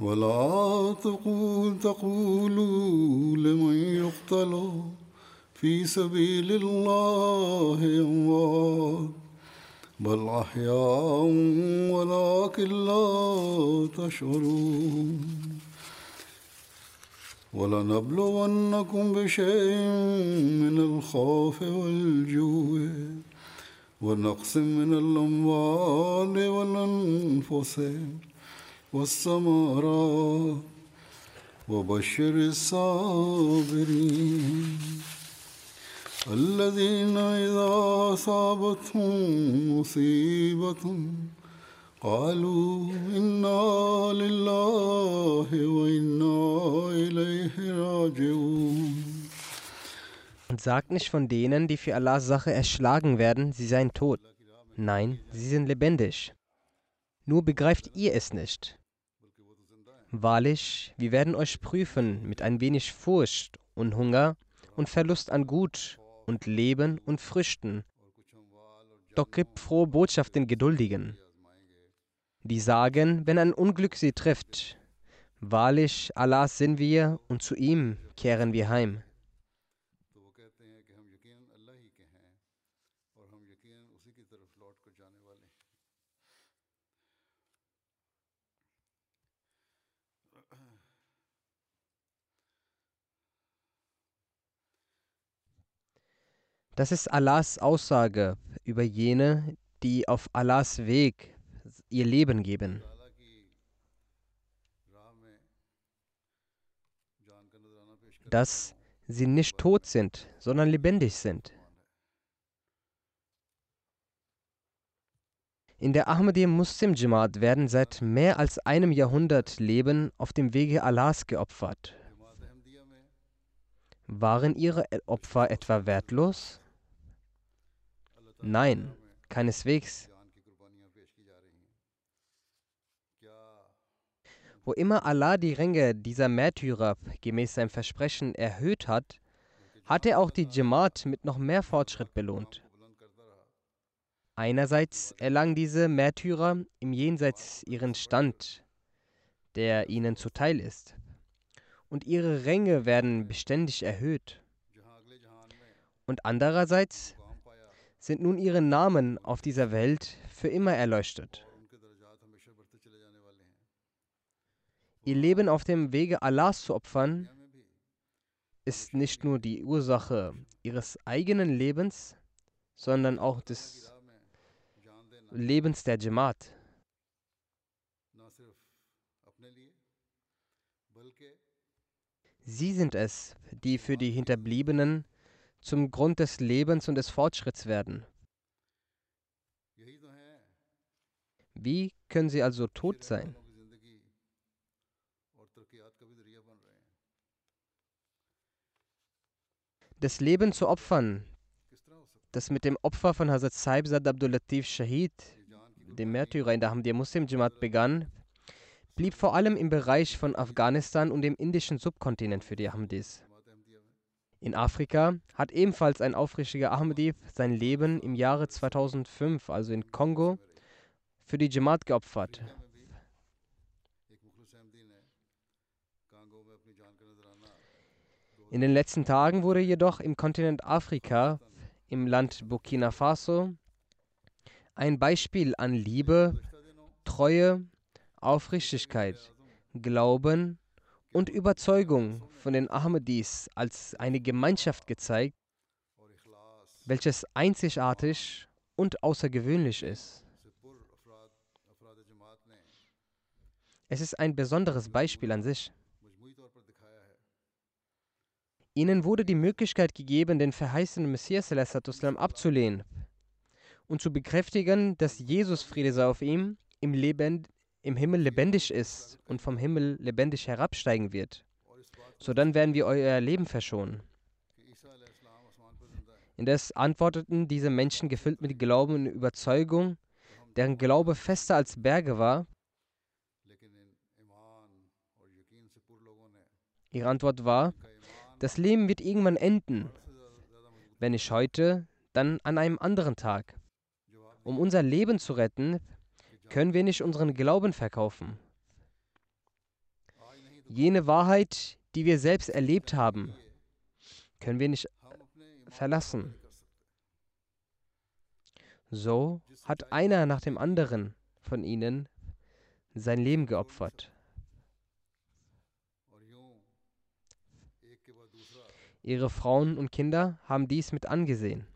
ولا تقول تقولوا لمن يقتل في سبيل الله أموات. بل أحياء ولكن لا تشعرون. ولنبلونكم بشيء من الخوف والجوع. ونقص من الأموال والأنفس. والثمرات وبشر الصابرين الذين إذا أصابتهم مصيبة قالوا إنا لله وإنا إليه راجعون Und sagt nicht von denen, die für Allahs Sache erschlagen werden, sie seien tot. Nein, sie sind lebendig. Nur begreift ihr es nicht. Wahrlich, wir werden euch prüfen mit ein wenig Furcht und Hunger und Verlust an Gut und Leben und Früchten. Doch gib frohe Botschaft den Geduldigen, die sagen, wenn ein Unglück sie trifft, wahrlich, Allah sind wir und zu ihm kehren wir heim. Das ist Allahs Aussage über jene, die auf Allahs Weg ihr Leben geben. Dass sie nicht tot sind, sondern lebendig sind. In der Ahmadiyya Muslim Jamaat werden seit mehr als einem Jahrhundert Leben auf dem Wege Allahs geopfert. Waren ihre Opfer etwa wertlos? Nein, keineswegs. Wo immer Allah die Ränge dieser Märtyrer gemäß seinem Versprechen erhöht hat, hat er auch die Jamaat mit noch mehr Fortschritt belohnt. Einerseits erlangen diese Märtyrer im Jenseits ihren Stand, der ihnen zuteil ist, und ihre Ränge werden beständig erhöht. Und andererseits sind nun ihre Namen auf dieser Welt für immer erleuchtet. Ihr Leben auf dem Wege Allahs zu opfern, ist nicht nur die Ursache ihres eigenen Lebens, sondern auch des Lebens der Jamaat. Sie sind es, die für die Hinterbliebenen zum Grund des Lebens und des Fortschritts werden. Wie können sie also tot sein? Das Leben zu opfern, das mit dem Opfer von Hazrat Saib Saad Abdul Latif Shahid, dem Märtyrer in der Hamdi Muslim Jamaat, begann, blieb vor allem im Bereich von Afghanistan und dem indischen Subkontinent für die Ahmadis. In Afrika hat ebenfalls ein aufrichtiger Ahmadi sein Leben im Jahre 2005, also in Kongo, für die Jamaat geopfert. In den letzten Tagen wurde jedoch im Kontinent Afrika, im Land Burkina Faso, ein Beispiel an Liebe, Treue, Aufrichtigkeit, Glauben und Überzeugung von den Ahmadis als eine Gemeinschaft gezeigt, welches einzigartig und außergewöhnlich ist. Es ist ein besonderes Beispiel an sich. Ihnen wurde die Möglichkeit gegeben, den verheißenen Messias abzulehnen und zu bekräftigen, dass Jesus, Friede sei auf ihm, im, Leben, im Himmel lebendig ist und vom Himmel lebendig herabsteigen wird. So dann werden wir euer Leben verschonen. Indes antworteten diese Menschen gefüllt mit Glauben und Überzeugung, deren Glaube fester als Berge war. Ihre Antwort war, das Leben wird irgendwann enden. Wenn nicht heute, dann an einem anderen Tag. Um unser Leben zu retten, können wir nicht unseren Glauben verkaufen. Jene Wahrheit, die wir selbst erlebt haben, können wir nicht verlassen. So hat einer nach dem anderen von ihnen sein Leben geopfert. Ihre Frauen und Kinder haben dies mit angesehen.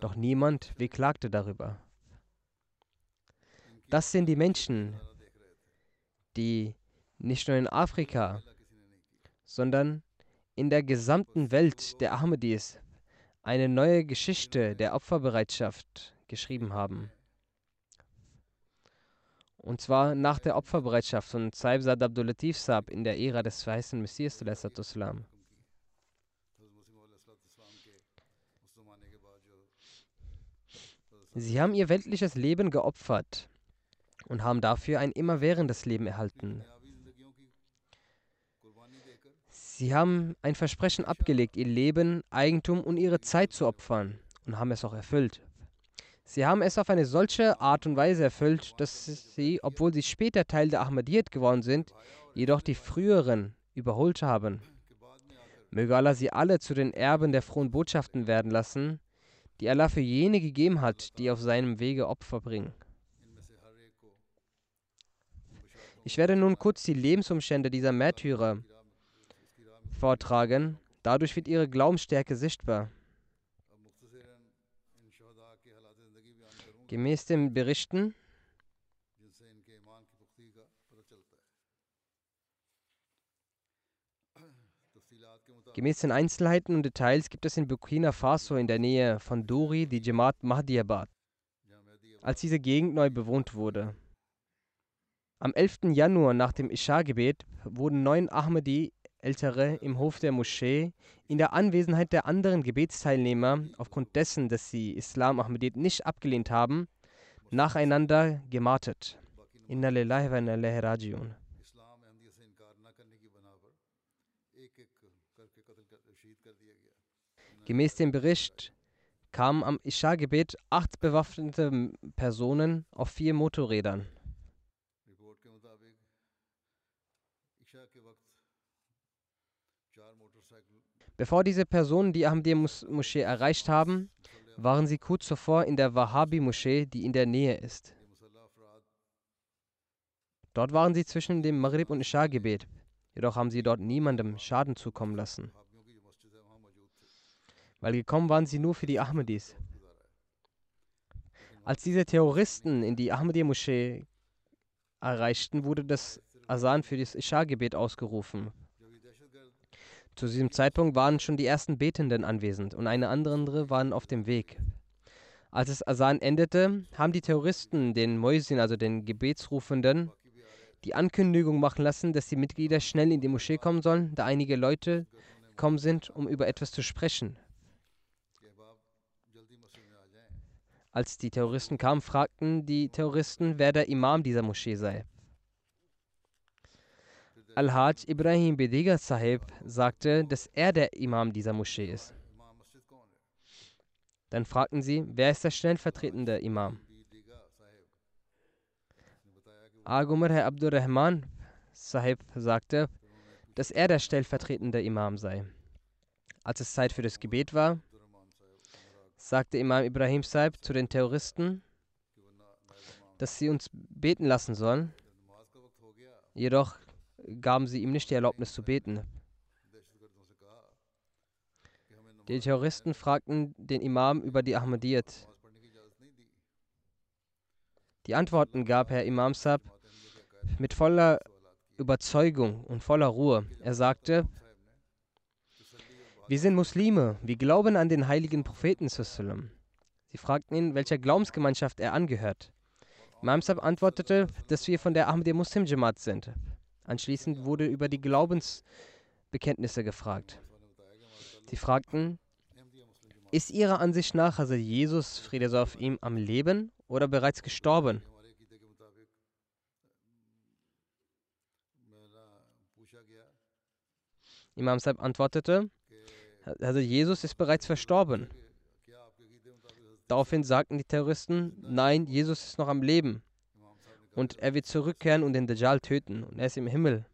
Doch niemand beklagte darüber. Das sind die Menschen, die nicht nur in Afrika, sondern in der gesamten Welt der Ahmadis eine neue Geschichte der Opferbereitschaft geschrieben haben. Und zwar nach der Opferbereitschaft von Saib Sad Abdul Latif Saab in der Ära des verheißenen Messias. Sie haben ihr weltliches Leben geopfert und haben dafür ein immerwährendes Leben erhalten. Sie haben ein Versprechen abgelegt, ihr Leben, Eigentum und ihre Zeit zu opfern und haben es auch erfüllt. Sie haben es auf eine solche Art und Weise erfüllt, dass sie, obwohl sie später Teil der Ahmadiyyat geworden sind, jedoch die früheren überholt haben. Möge Allah sie alle zu den Erben der frohen Botschaften werden lassen, die Allah für jene gegeben hat, die auf seinem Wege Opfer bringen. Ich werde nun kurz die Lebensumstände dieser Märtyrer vortragen. Dadurch wird ihre Glaubensstärke sichtbar. Gemäß den Berichten Gemäß den Einzelheiten und Details gibt es in Burkina Faso in der Nähe von Duri die Jamaat Mahdiabad, als diese Gegend neu bewohnt wurde. Am 11. Januar nach dem Isha-Gebet wurden neun Ahmadi Ältere im Hof der Moschee in der Anwesenheit der anderen Gebetsteilnehmer, aufgrund dessen, dass sie Islam Ahmadiyyat nicht abgelehnt haben, nacheinander gemartet. Inna lillahi inna ilaihi rajiun. Gemäß dem Bericht kamen am Isha-Gebet acht bewaffnete Personen auf vier Motorrädern. Bevor diese Personen die Ahmadiyya-Moschee erreicht haben, waren sie kurz zuvor in der Wahhabi-Moschee, die in der Nähe ist. Dort waren sie zwischen dem Maghrib und Isha-Gebet, jedoch haben sie dort niemandem Schaden zukommen lassen weil gekommen waren sie nur für die Ahmadis. Als diese Terroristen in die Ahmadiyya-Moschee erreichten, wurde das Asan für das Isha-Gebet ausgerufen. Zu diesem Zeitpunkt waren schon die ersten Betenden anwesend und eine andere waren auf dem Weg. Als das Asan endete, haben die Terroristen den Moisin, also den Gebetsrufenden, die Ankündigung machen lassen, dass die Mitglieder schnell in die Moschee kommen sollen, da einige Leute gekommen sind, um über etwas zu sprechen. Als die Terroristen kamen, fragten die Terroristen, wer der Imam dieser Moschee sei. Al-Haj Ibrahim Bediga Sahib sagte, dass er der Imam dieser Moschee ist. Dann fragten sie, wer ist der stellvertretende Imam? Agumar Herr Abdurrahman Sahib sagte, dass er der stellvertretende Imam sei. Als es Zeit für das Gebet war, sagte Imam Ibrahim Sahib zu den Terroristen, dass sie uns beten lassen sollen. Jedoch gaben sie ihm nicht die Erlaubnis zu beten. Die Terroristen fragten den Imam über die Ahmadiyyat. Die Antworten gab Herr Imam Sab mit voller Überzeugung und voller Ruhe. Er sagte, wir sind Muslime, wir glauben an den heiligen Propheten. Sie fragten ihn, welcher Glaubensgemeinschaft er angehört. Imam Sab antwortete, dass wir von der Ahmadiyya Muslim Jamaat sind. Anschließend wurde über die Glaubensbekenntnisse gefragt. Sie fragten, ist Ihrer Ansicht nach also Jesus, Friede sei auf ihm, am Leben oder bereits gestorben? Imam Saib antwortete, also Jesus ist bereits verstorben. Daraufhin sagten die Terroristen, nein, Jesus ist noch am Leben. Und er wird zurückkehren und den Dajjal töten. Und er ist im Himmel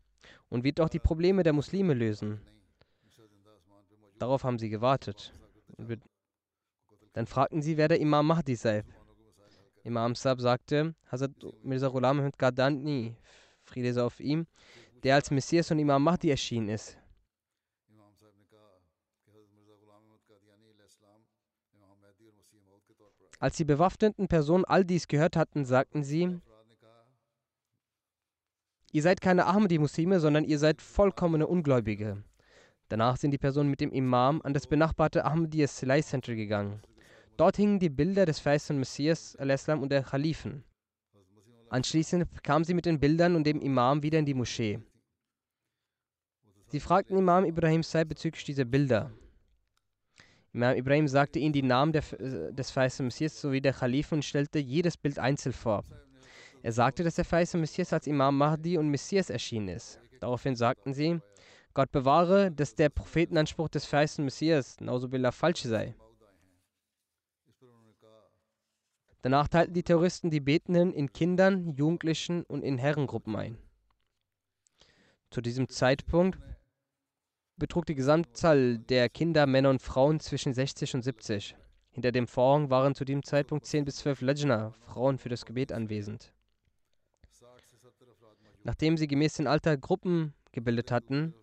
und wird auch die Probleme der Muslime lösen. Darauf haben sie gewartet. Dann fragten sie, wer der Imam Mahdi sei. Imam Saab sagte, Hazrat Mirza Ghulam Ahmed Gadani, Friede sei auf ihm, der als Messias und Imam Mahdi erschienen ist. Als die bewaffneten Personen all dies gehört hatten, sagten sie, Ihr seid keine Ahmadi-Muslime, sondern ihr seid vollkommene Ungläubige. Danach sind die Personen mit dem Imam an das benachbarte Ahmadiyya Silai Center gegangen. Dort hingen die Bilder des verheißten Messias al-Islam und der Khalifen. Anschließend kamen sie mit den Bildern und dem Imam wieder in die Moschee. Sie fragten Imam Ibrahim Saib bezüglich dieser Bilder. Imam Ibrahim sagte ihnen die Namen der, äh, des verheißten Messias sowie der Khalifen und stellte jedes Bild einzeln vor. Er sagte, dass der verheißene Messias als Imam Mahdi und Messias erschienen ist. Daraufhin sagten sie, Gott bewahre, dass der Prophetenanspruch des verheißenen Messias, Nausubillah, falsch sei. Danach teilten die Terroristen die Betenden in Kindern, Jugendlichen und in Herrengruppen ein. Zu diesem Zeitpunkt betrug die Gesamtzahl der Kinder, Männer und Frauen zwischen 60 und 70. Hinter dem Vorhang waren zu diesem Zeitpunkt 10 bis 12 Lajna, Frauen für das Gebet, anwesend. Nachdem sie gemäß dem Alter Gruppen gebildet hatten,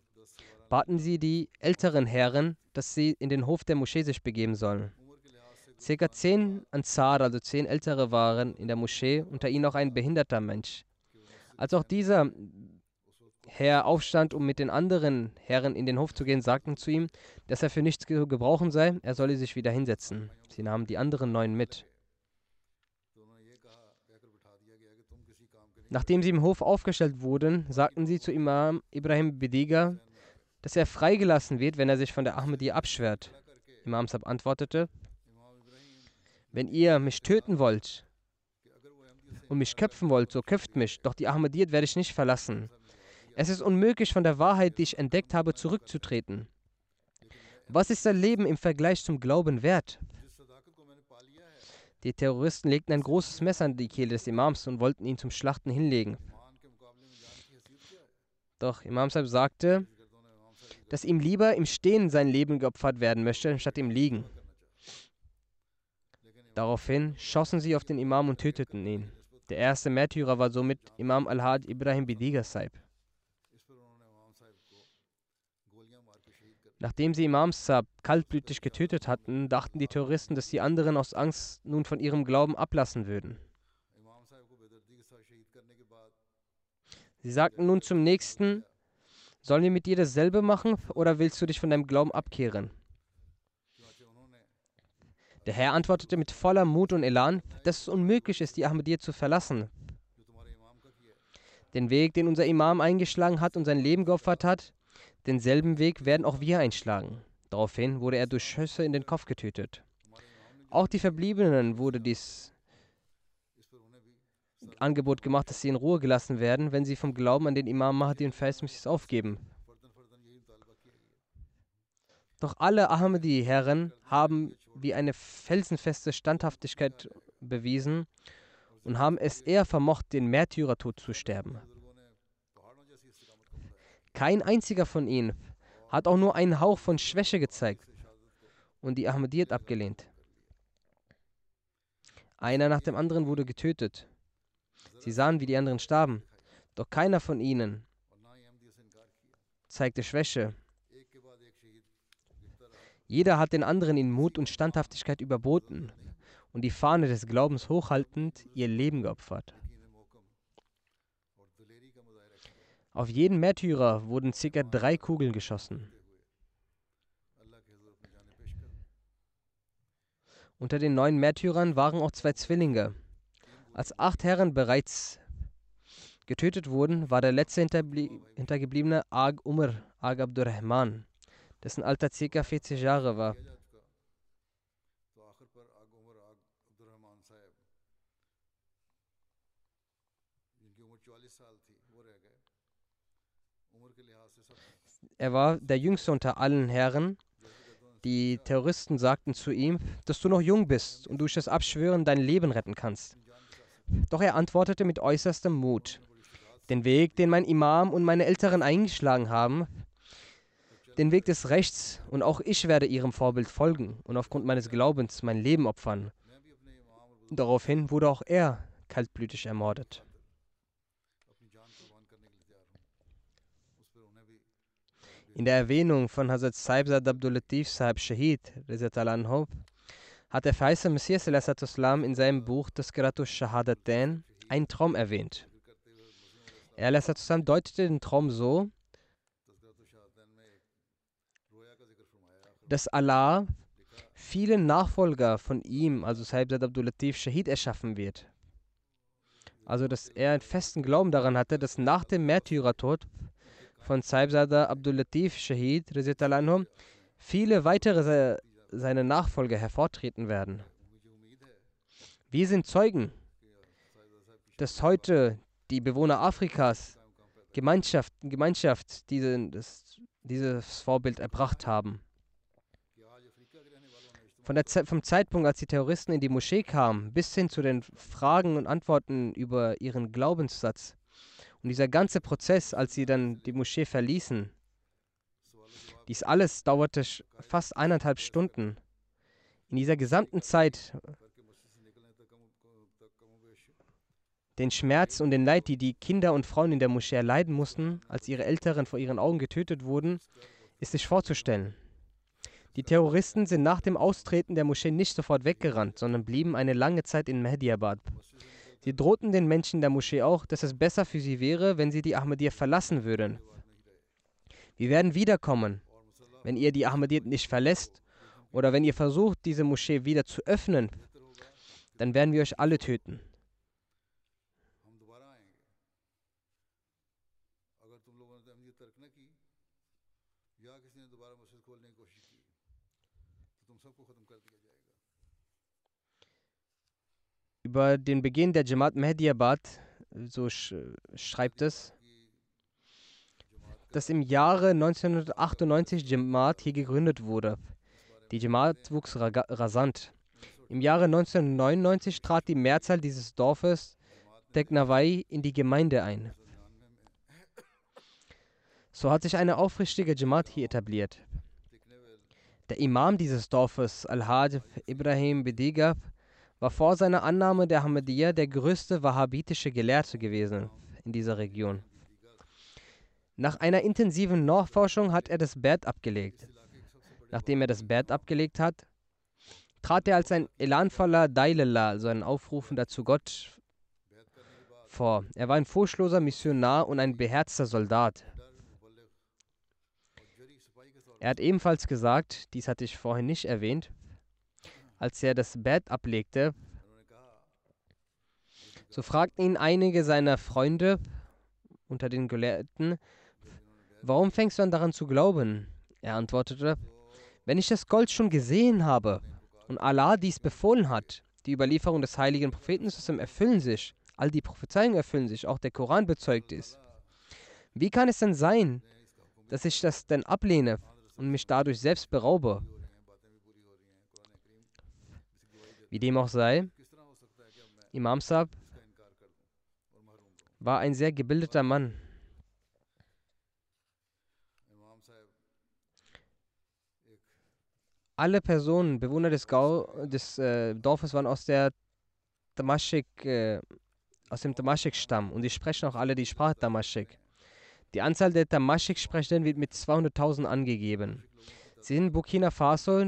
baten sie die älteren Herren, dass sie in den Hof der Moschee sich begeben sollen. Circa zehn Ansar, also zehn Ältere, waren in der Moschee, unter ihnen auch ein behinderter Mensch. Als auch dieser Herr aufstand, um mit den anderen Herren in den Hof zu gehen, sagten zu ihm, dass er für nichts zu gebrauchen sei, er solle sich wieder hinsetzen. Sie nahmen die anderen neun mit. Nachdem sie im Hof aufgestellt wurden, sagten sie zu Imam Ibrahim Bediga, dass er freigelassen wird, wenn er sich von der Ahmadiyya abschwert. Imam Sab antwortete, wenn ihr mich töten wollt und mich köpfen wollt, so köpft mich, doch die Ahmadiyyat werde ich nicht verlassen. Es ist unmöglich, von der Wahrheit, die ich entdeckt habe, zurückzutreten. Was ist dein Leben im Vergleich zum Glauben wert? Die Terroristen legten ein großes Messer an die Kehle des Imams und wollten ihn zum Schlachten hinlegen. Doch Imam Saib sagte, dass ihm lieber im Stehen sein Leben geopfert werden möchte, anstatt im Liegen. Daraufhin schossen sie auf den Imam und töteten ihn. Der erste Märtyrer war somit Imam Al-Had Ibrahim Bidiga Saib. Nachdem sie Imam Saab kaltblütig getötet hatten, dachten die Terroristen, dass die anderen aus Angst nun von ihrem Glauben ablassen würden. Sie sagten nun zum Nächsten, sollen wir mit dir dasselbe machen oder willst du dich von deinem Glauben abkehren? Der Herr antwortete mit voller Mut und Elan, dass es unmöglich ist, die Ahmadiyya zu verlassen. Den Weg, den unser Imam eingeschlagen hat und sein Leben geopfert hat, Denselben Weg werden auch wir einschlagen. Daraufhin wurde er durch Schüsse in den Kopf getötet. Auch die Verbliebenen wurde dies Angebot gemacht, dass sie in Ruhe gelassen werden, wenn sie vom Glauben an den Imam Mahdi und Faismusis aufgeben. Doch alle Ahmadi-Herren haben wie eine felsenfeste Standhaftigkeit bewiesen und haben es eher vermocht, den Märtyrertod zu sterben. Kein einziger von ihnen hat auch nur einen Hauch von Schwäche gezeigt und die Ahmadiyyat abgelehnt. Einer nach dem anderen wurde getötet. Sie sahen, wie die anderen starben, doch keiner von ihnen zeigte Schwäche. Jeder hat den anderen in Mut und Standhaftigkeit überboten und die Fahne des Glaubens hochhaltend ihr Leben geopfert. Auf jeden Märtyrer wurden ca. drei Kugeln geschossen. Unter den neun Märtyrern waren auch zwei Zwillinge. Als acht Herren bereits getötet wurden, war der letzte Hintergebliebene Ag Umar, Ag Abdurrahman, dessen Alter ca. 40 Jahre war. Er war der jüngste unter allen Herren. Die Terroristen sagten zu ihm, dass du noch jung bist und durch das Abschwören dein Leben retten kannst. Doch er antwortete mit äußerstem Mut, den Weg, den mein Imam und meine Älteren eingeschlagen haben, den Weg des Rechts, und auch ich werde ihrem Vorbild folgen und aufgrund meines Glaubens mein Leben opfern. Daraufhin wurde auch er kaltblütig ermordet. In der Erwähnung von Hazrat Saibzad Abdul Latif Sahib Shahid hat der verheißene Messias in seinem Buch Das Gratus Shahadatain einen Traum erwähnt. Er deutete den Traum so, dass Allah viele Nachfolger von ihm, also Saibzad Abdul Latif Shahid, erschaffen wird. Also, dass er einen festen Glauben daran hatte, dass nach dem Märtyrertod von Saibzada Abdul Latif Shahid viele weitere seine Nachfolger hervortreten werden. Wir sind Zeugen, dass heute die Bewohner Afrikas Gemeinschaft, Gemeinschaft diese, das, dieses Vorbild erbracht haben. Von der, vom Zeitpunkt, als die Terroristen in die Moschee kamen, bis hin zu den Fragen und Antworten über ihren Glaubenssatz, und dieser ganze Prozess, als sie dann die Moschee verließen, dies alles dauerte fast eineinhalb Stunden. In dieser gesamten Zeit, den Schmerz und den Leid, die die Kinder und Frauen in der Moschee erleiden mussten, als ihre Älteren vor ihren Augen getötet wurden, ist sich vorzustellen. Die Terroristen sind nach dem Austreten der Moschee nicht sofort weggerannt, sondern blieben eine lange Zeit in Mehdiabad. Sie drohten den Menschen der Moschee auch, dass es besser für sie wäre, wenn sie die Ahmadiyya verlassen würden. Wir werden wiederkommen, wenn ihr die Ahmadiyya nicht verlässt oder wenn ihr versucht, diese Moschee wieder zu öffnen, dann werden wir euch alle töten. Über den Beginn der Jamaat Mehdiabad, so sch schreibt es, dass im Jahre 1998 Jamaat hier gegründet wurde. Die Jamaat wuchs rasant. Im Jahre 1999 trat die Mehrzahl dieses Dorfes Teknawai in die Gemeinde ein. So hat sich eine aufrichtige Jamaat hier etabliert. Der Imam dieses Dorfes, Al-Hajj Ibrahim Bedigab, war vor seiner Annahme der Ahmadiyya der größte wahhabitische Gelehrte gewesen in dieser Region. Nach einer intensiven Nachforschung hat er das Bett abgelegt. Nachdem er das Bett abgelegt hat, trat er als ein elanvoller Dailallah, also ein Aufrufender zu Gott, vor. Er war ein furchtloser Missionar und ein beherzter Soldat. Er hat ebenfalls gesagt, dies hatte ich vorhin nicht erwähnt, als er das Bett ablegte, so fragten ihn einige seiner Freunde unter den Gelehrten, warum fängst du an daran zu glauben? Er antwortete, wenn ich das Gold schon gesehen habe und Allah dies befohlen hat, die Überlieferung des heiligen Propheten erfüllen sich, All die Prophezeiungen erfüllen sich, auch der Koran bezeugt es. Wie kann es denn sein, dass ich das denn ablehne und mich dadurch selbst beraube? Wie dem auch sei, Imam Saab war ein sehr gebildeter Mann. Alle Personen, Bewohner des, Gau, des äh, Dorfes waren aus der Damaschik, äh, aus dem Damaschik-Stamm und die sprechen auch alle die Sprache Damaschik. Die Anzahl der Damaschik-Sprechenden wird mit 200.000 angegeben. Sie sind in Burkina Faso,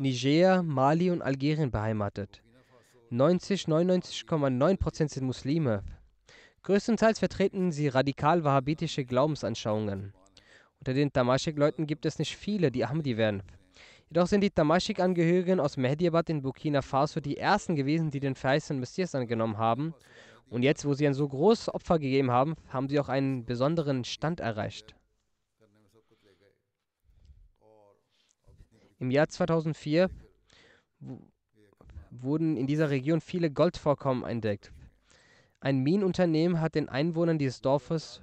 Niger, Mali und Algerien beheimatet. 90, 99,9% sind Muslime. Größtenteils vertreten sie radikal-wahhabitische Glaubensanschauungen. Unter den Damaschik-Leuten gibt es nicht viele, die Ahmadi werden. Jedoch sind die Damaschik-Angehörigen aus Mehdiabad in Burkina Faso die ersten gewesen, die den verheißenen Messias angenommen haben. Und jetzt, wo sie ein so großes Opfer gegeben haben, haben sie auch einen besonderen Stand erreicht. Im Jahr 2004 wurden in dieser Region viele Goldvorkommen entdeckt. Ein Minenunternehmen hat den Einwohnern dieses Dorfes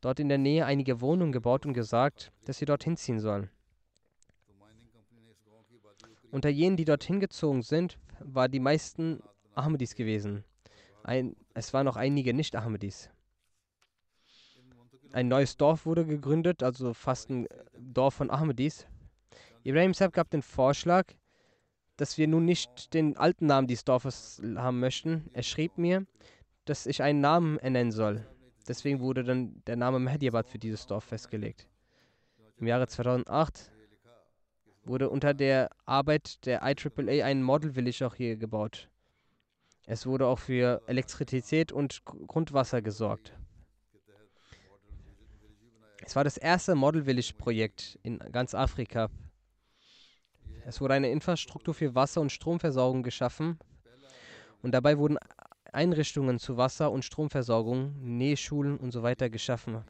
dort in der Nähe einige Wohnungen gebaut und gesagt, dass sie dorthin ziehen sollen. Unter jenen, die dorthin gezogen sind, waren die meisten Ahmadis gewesen. Ein, es waren noch einige Nicht-Ahmadis. Ein neues Dorf wurde gegründet, also fast ein Dorf von Ahmadis. Ibrahim Saab gab den Vorschlag, dass wir nun nicht den alten Namen dieses Dorfes haben möchten. Er schrieb mir, dass ich einen Namen ernennen soll. Deswegen wurde dann der Name Mehdiabad für dieses Dorf festgelegt. Im Jahre 2008 wurde unter der Arbeit der IAAA ein Model Village auch hier gebaut. Es wurde auch für Elektrizität und Grundwasser gesorgt. Es war das erste Model Village Projekt in ganz Afrika. Es wurde eine Infrastruktur für Wasser- und Stromversorgung geschaffen und dabei wurden Einrichtungen zu Wasser- und Stromversorgung, Nähschulen und so weiter geschaffen.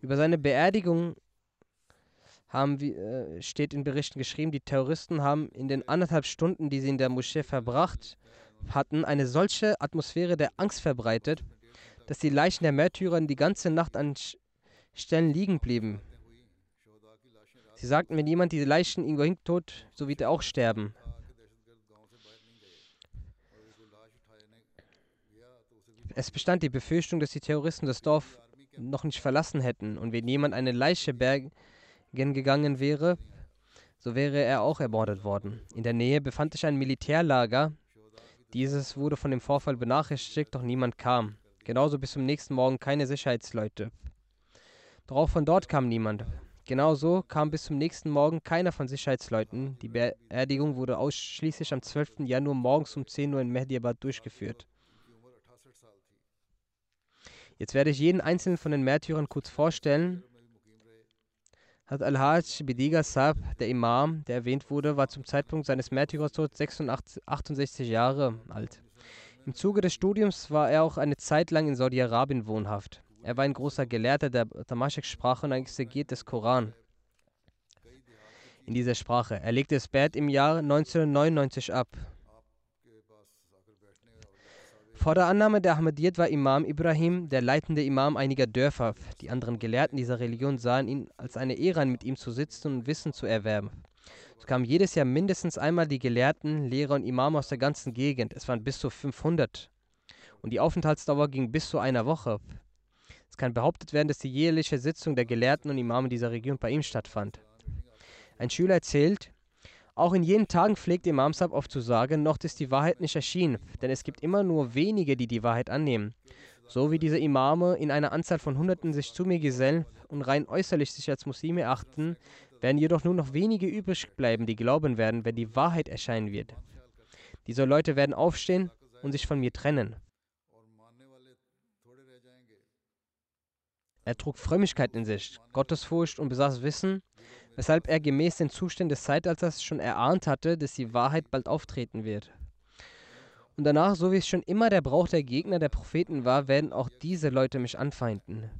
Über seine Beerdigung wir, äh, steht in Berichten geschrieben, die Terroristen haben in den anderthalb Stunden, die sie in der Moschee verbracht hatten, eine solche Atmosphäre der Angst verbreitet, dass die Leichen der Märtyrer die ganze Nacht an Stellen liegen blieben. Sie sagten, wenn jemand diese Leichen irgendwo hintot, so wird er auch sterben. Es bestand die Befürchtung, dass die Terroristen das Dorf noch nicht verlassen hätten und wenn jemand eine Leiche bergen gegangen wäre, so wäre er auch ermordet worden. In der Nähe befand sich ein Militärlager. Dieses wurde von dem Vorfall benachrichtigt, doch niemand kam. Genauso bis zum nächsten Morgen keine Sicherheitsleute. Doch auch von dort kam niemand. Genauso kam bis zum nächsten Morgen keiner von Sicherheitsleuten. Die Beerdigung wurde ausschließlich am 12. Januar morgens um 10 Uhr in Mehdiabad durchgeführt. Jetzt werde ich jeden einzelnen von den Märtyrern kurz vorstellen. Hat Al-Hajj Bidiga Saab, der Imam, der erwähnt wurde, war zum Zeitpunkt seines Märtyrertods 68 Jahre alt. Im Zuge des Studiums war er auch eine Zeit lang in Saudi-Arabien wohnhaft. Er war ein großer Gelehrter der Tamashek-Sprache und ein Exeget des Koran. In dieser Sprache. Er legte das Bad im Jahr 1999 ab. Vor der Annahme der Ahmadiyyat war Imam Ibrahim der leitende Imam einiger Dörfer. Die anderen Gelehrten dieser Religion sahen ihn als eine Ehre mit ihm zu sitzen und Wissen zu erwerben. Es kamen jedes Jahr mindestens einmal die Gelehrten, Lehrer und Imame aus der ganzen Gegend. Es waren bis zu 500. Und die Aufenthaltsdauer ging bis zu einer Woche. Es kann behauptet werden, dass die jährliche Sitzung der Gelehrten und Imame dieser Region bei ihm stattfand. Ein Schüler erzählt, auch in jenen Tagen pflegt Imam Sab oft zu sagen, noch ist die Wahrheit nicht erschienen, denn es gibt immer nur wenige, die die Wahrheit annehmen. So wie diese Imame in einer Anzahl von Hunderten sich zu mir gesellen und rein äußerlich sich als Muslime erachten, werden jedoch nur noch wenige übrig bleiben, die glauben werden, wenn die Wahrheit erscheinen wird. Diese Leute werden aufstehen und sich von mir trennen. Er trug Frömmigkeit in sich, Gottesfurcht und besaß Wissen, weshalb er gemäß den Zuständen des Zeitalters schon erahnt hatte, dass die Wahrheit bald auftreten wird. Und danach, so wie es schon immer der Brauch der Gegner der Propheten war, werden auch diese Leute mich anfeinden.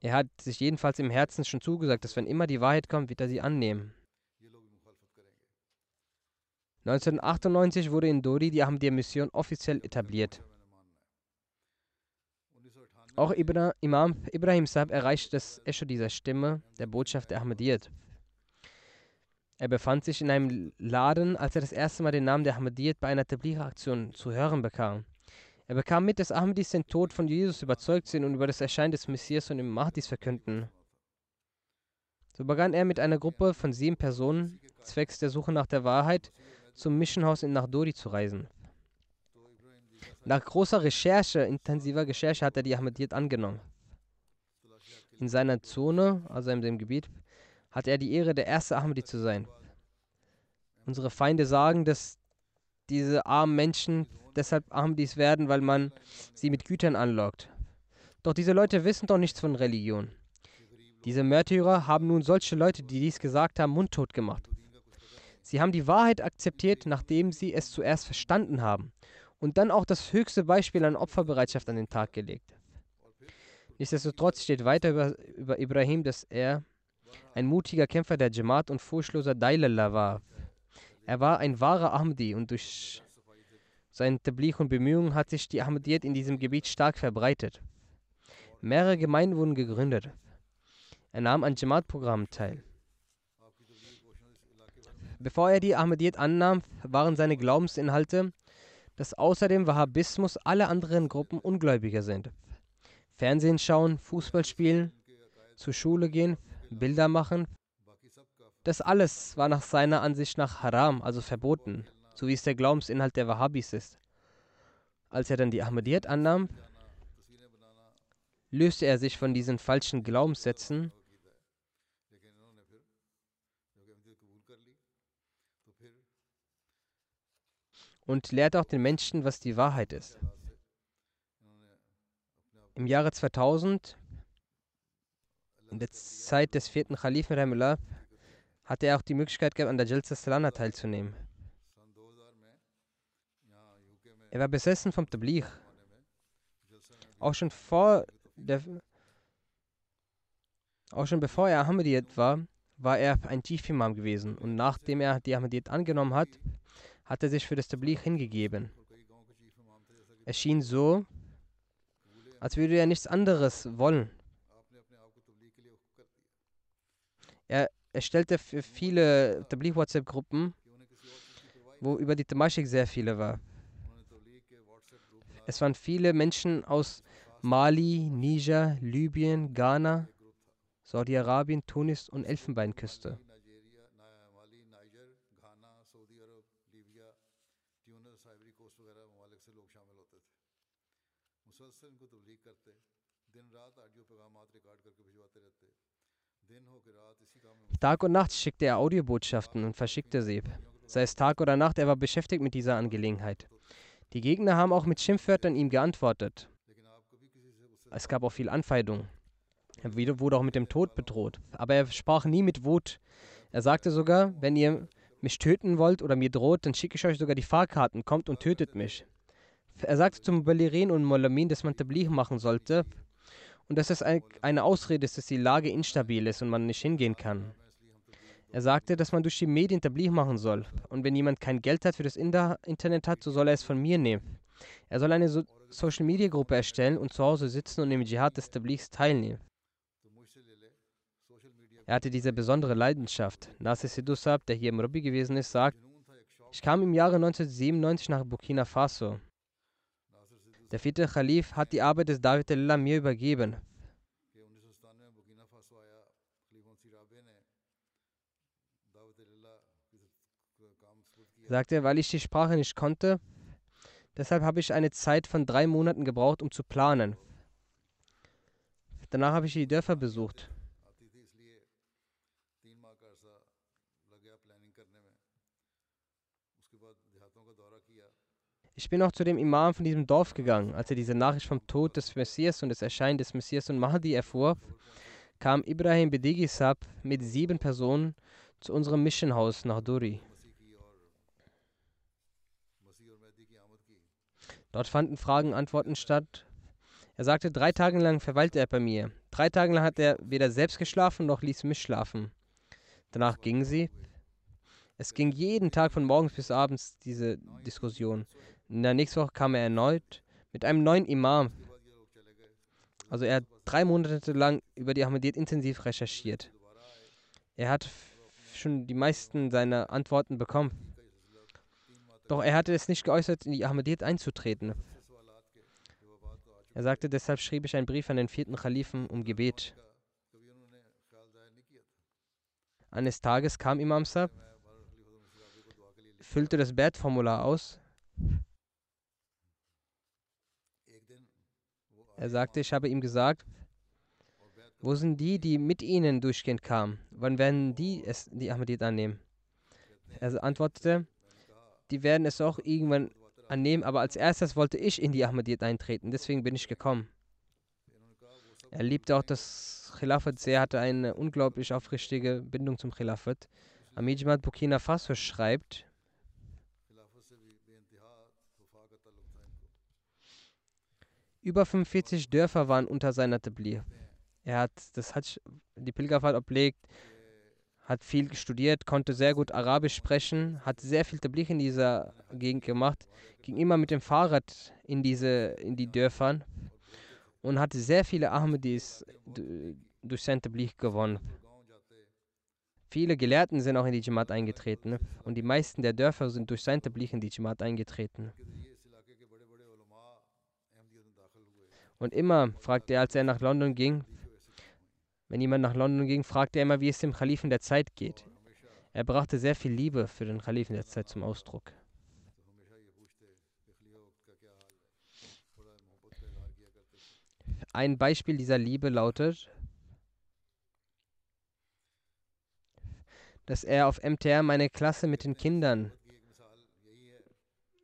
Er hat sich jedenfalls im Herzen schon zugesagt, dass wenn immer die Wahrheit kommt, wird er sie annehmen. 1998 wurde in Dori die Ahmadiyya-Mission offiziell etabliert. Auch Ibra Imam Ibrahim Sahib erreichte das Echo dieser Stimme der Botschaft der Ahmadiyyat. Er befand sich in einem Laden, als er das erste Mal den Namen der Ahmadiyyat bei einer Tabligh-Aktion zu hören bekam. Er bekam mit, dass Ahmadis den Tod von Jesus überzeugt sind und über das Erscheinen des Messias und dem Mahdis verkünden. So begann er mit einer Gruppe von sieben Personen, zwecks der Suche nach der Wahrheit, zum Missionhaus in Nahdori zu reisen. Nach großer Recherche, intensiver Recherche, hat er die Ahmadiyyat angenommen. In seiner Zone, also in dem Gebiet, hatte er die Ehre, der erste Ahmadi zu sein. Unsere Feinde sagen, dass diese armen Menschen deshalb Ahmadis werden, weil man sie mit Gütern anlockt. Doch diese Leute wissen doch nichts von Religion. Diese Märtyrer haben nun solche Leute, die dies gesagt haben, mundtot gemacht. Sie haben die Wahrheit akzeptiert, nachdem sie es zuerst verstanden haben und dann auch das höchste Beispiel an Opferbereitschaft an den Tag gelegt. Nichtsdestotrotz steht weiter über, über Ibrahim, dass er ein mutiger Kämpfer der Jamaat und furchtloser Dailallah war. Er war ein wahrer Ahmadi und durch seinen Tabligh und Bemühungen hat sich die Ahmadiyyat in diesem Gebiet stark verbreitet. Mehrere Gemeinden wurden gegründet. Er nahm an Jamaat-Programmen teil. Bevor er die Ahmadiyyat annahm, waren seine Glaubensinhalte, dass außer dem Wahhabismus alle anderen Gruppen Ungläubiger sind. Fernsehen schauen, Fußball spielen, zur Schule gehen, Bilder machen. Das alles war nach seiner Ansicht nach haram, also verboten, so wie es der Glaubensinhalt der Wahhabis ist. Als er dann die Ahmadiyyat annahm, löste er sich von diesen falschen Glaubenssätzen und lehrt auch den Menschen, was die Wahrheit ist. Im Jahre 2000 in der Zeit des vierten Khalifen Rahimullah hatte er auch die Möglichkeit gehabt, an der Jalsa Salana teilzunehmen. Er war besessen vom Tabligh. Auch schon vor der auch schon bevor er Ahmadiyyat war, war er ein Chief Imam gewesen und nachdem er die Ahmadiyyat angenommen hat, hat er sich für das Tabligh hingegeben. Es schien so, als würde er nichts anderes wollen. Er erstellte für viele Tabligh-WhatsApp-Gruppen, wo über die Thematik sehr viele war. Es waren viele Menschen aus Mali, Niger, Libyen, Ghana, Saudi-Arabien, Tunis und Elfenbeinküste. Tag und Nacht schickte er Audiobotschaften und verschickte sie. Sei es Tag oder Nacht, er war beschäftigt mit dieser Angelegenheit. Die Gegner haben auch mit Schimpfwörtern ihm geantwortet. Es gab auch viel Anfeindung. Er wurde auch mit dem Tod bedroht. Aber er sprach nie mit Wut. Er sagte sogar, wenn ihr mich töten wollt oder mir droht, dann schicke ich euch sogar die Fahrkarten, kommt und tötet mich. Er sagte zum Balirin und Molamin, dass man Tabligh machen sollte und dass es eine Ausrede ist, dass die Lage instabil ist und man nicht hingehen kann. Er sagte, dass man durch die Medien Tabligh machen soll und wenn jemand kein Geld hat für das Internet hat, so soll er es von mir nehmen. Er soll eine so Social Media Gruppe erstellen und zu Hause sitzen und im Dschihad des Tablighs teilnehmen. Er hatte diese besondere Leidenschaft. Nasir Sidusab, der hier im Rabbi gewesen ist, sagt, ich kam im Jahre 1997 nach Burkina Faso. Der vierte Khalif hat die Arbeit des David Allah mir übergeben. Sagt er, weil ich die Sprache nicht konnte, deshalb habe ich eine Zeit von drei Monaten gebraucht, um zu planen. Danach habe ich die Dörfer besucht. Ich bin auch zu dem Imam von diesem Dorf gegangen. Als er diese Nachricht vom Tod des Messias und des Erscheinen des Messias und Mahdi erfuhr, kam Ibrahim Bedigisab mit sieben Personen zu unserem Missionhaus nach Duri. Dort fanden Fragen und Antworten statt. Er sagte, drei Tage lang verweilte er bei mir. Drei Tage lang hat er weder selbst geschlafen noch ließ mich schlafen. Danach gingen sie. Es ging jeden Tag von morgens bis abends diese Diskussion. In der nächsten Woche kam er erneut mit einem neuen Imam. Also er hat drei Monate lang über die Ahmadiyyat intensiv recherchiert. Er hat schon die meisten seiner Antworten bekommen. Doch er hatte es nicht geäußert, in die Ahmadiyyat einzutreten. Er sagte, deshalb schrieb ich einen Brief an den vierten Kalifen um Gebet. Eines Tages kam Imam Sab, füllte das Bad-Formular aus. Er sagte, ich habe ihm gesagt, wo sind die, die mit ihnen durchgehend kamen? Wann werden die es, die Ahmadiyyat annehmen? Er antwortete, die werden es auch irgendwann annehmen, aber als erstes wollte ich in die Ahmadiyyat eintreten, deswegen bin ich gekommen. Er liebte auch das Khilafat sehr, hatte eine unglaublich aufrichtige Bindung zum Khilafat. Amijmat Burkina Faso schreibt, über 45 Dörfer waren unter seiner Tablir. Er hat das Hajj, die Pilgerfahrt oblegt, hat viel studiert, konnte sehr gut Arabisch sprechen, hat sehr viel Tablir in dieser Gegend gemacht, ging immer mit dem Fahrrad in diese in die Dörfern und hat sehr viele Ahmadis durch sein Tablir gewonnen. Viele Gelehrten sind auch in die Jamaat eingetreten und die meisten der Dörfer sind durch sein Tablir in die Jamaat eingetreten. Und immer fragte er, als er nach London ging, wenn jemand nach London ging, fragte er immer, wie es dem Kalifen der Zeit geht. Er brachte sehr viel Liebe für den Kalifen der Zeit zum Ausdruck. Ein Beispiel dieser Liebe lautet, dass er auf MTR meine Klasse mit den Kindern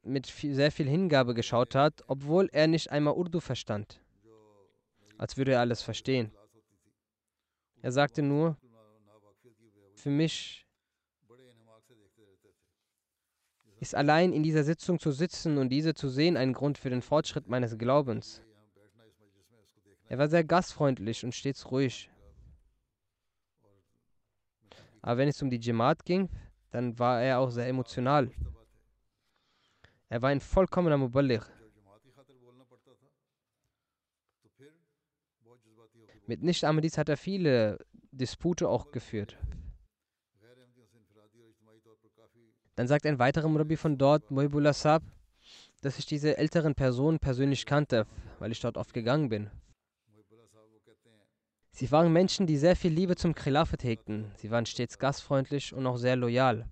mit viel, sehr viel Hingabe geschaut hat, obwohl er nicht einmal Urdu verstand. Als würde er alles verstehen. Er sagte nur, für mich ist allein in dieser Sitzung zu sitzen und diese zu sehen ein Grund für den Fortschritt meines Glaubens. Er war sehr gastfreundlich und stets ruhig. Aber wenn es um die Jamaat ging, dann war er auch sehr emotional. Er war ein vollkommener Muballigh. Mit Nicht-Ahmadis hat er viele Dispute auch geführt. Dann sagt ein weiterer Murabi von dort, Muhibullah Sab, dass ich diese älteren Personen persönlich kannte, weil ich dort oft gegangen bin. Sie waren Menschen, die sehr viel Liebe zum Khilafat hegten. Sie waren stets gastfreundlich und auch sehr loyal.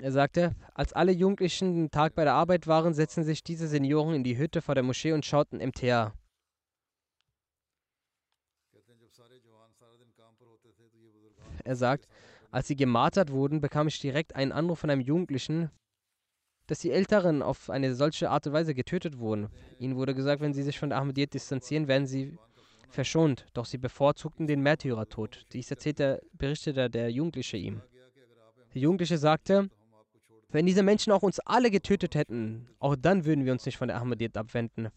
Er sagte, als alle Jugendlichen den Tag bei der Arbeit waren, setzten sich diese Senioren in die Hütte vor der Moschee und schauten MTA. Er sagt, als sie gemartert wurden, bekam ich direkt einen Anruf von einem Jugendlichen, dass die Älteren auf eine solche Art und Weise getötet wurden. Ihnen wurde gesagt, wenn sie sich von der Ahmadiyyat distanzieren, werden sie verschont, doch sie bevorzugten den Märtyrertod. Dies erzählte, berichtete der Jugendliche ihm. Der Jugendliche sagte, wenn diese Menschen auch uns alle getötet hätten, auch dann würden wir uns nicht von der Ahmadiyyat abwenden.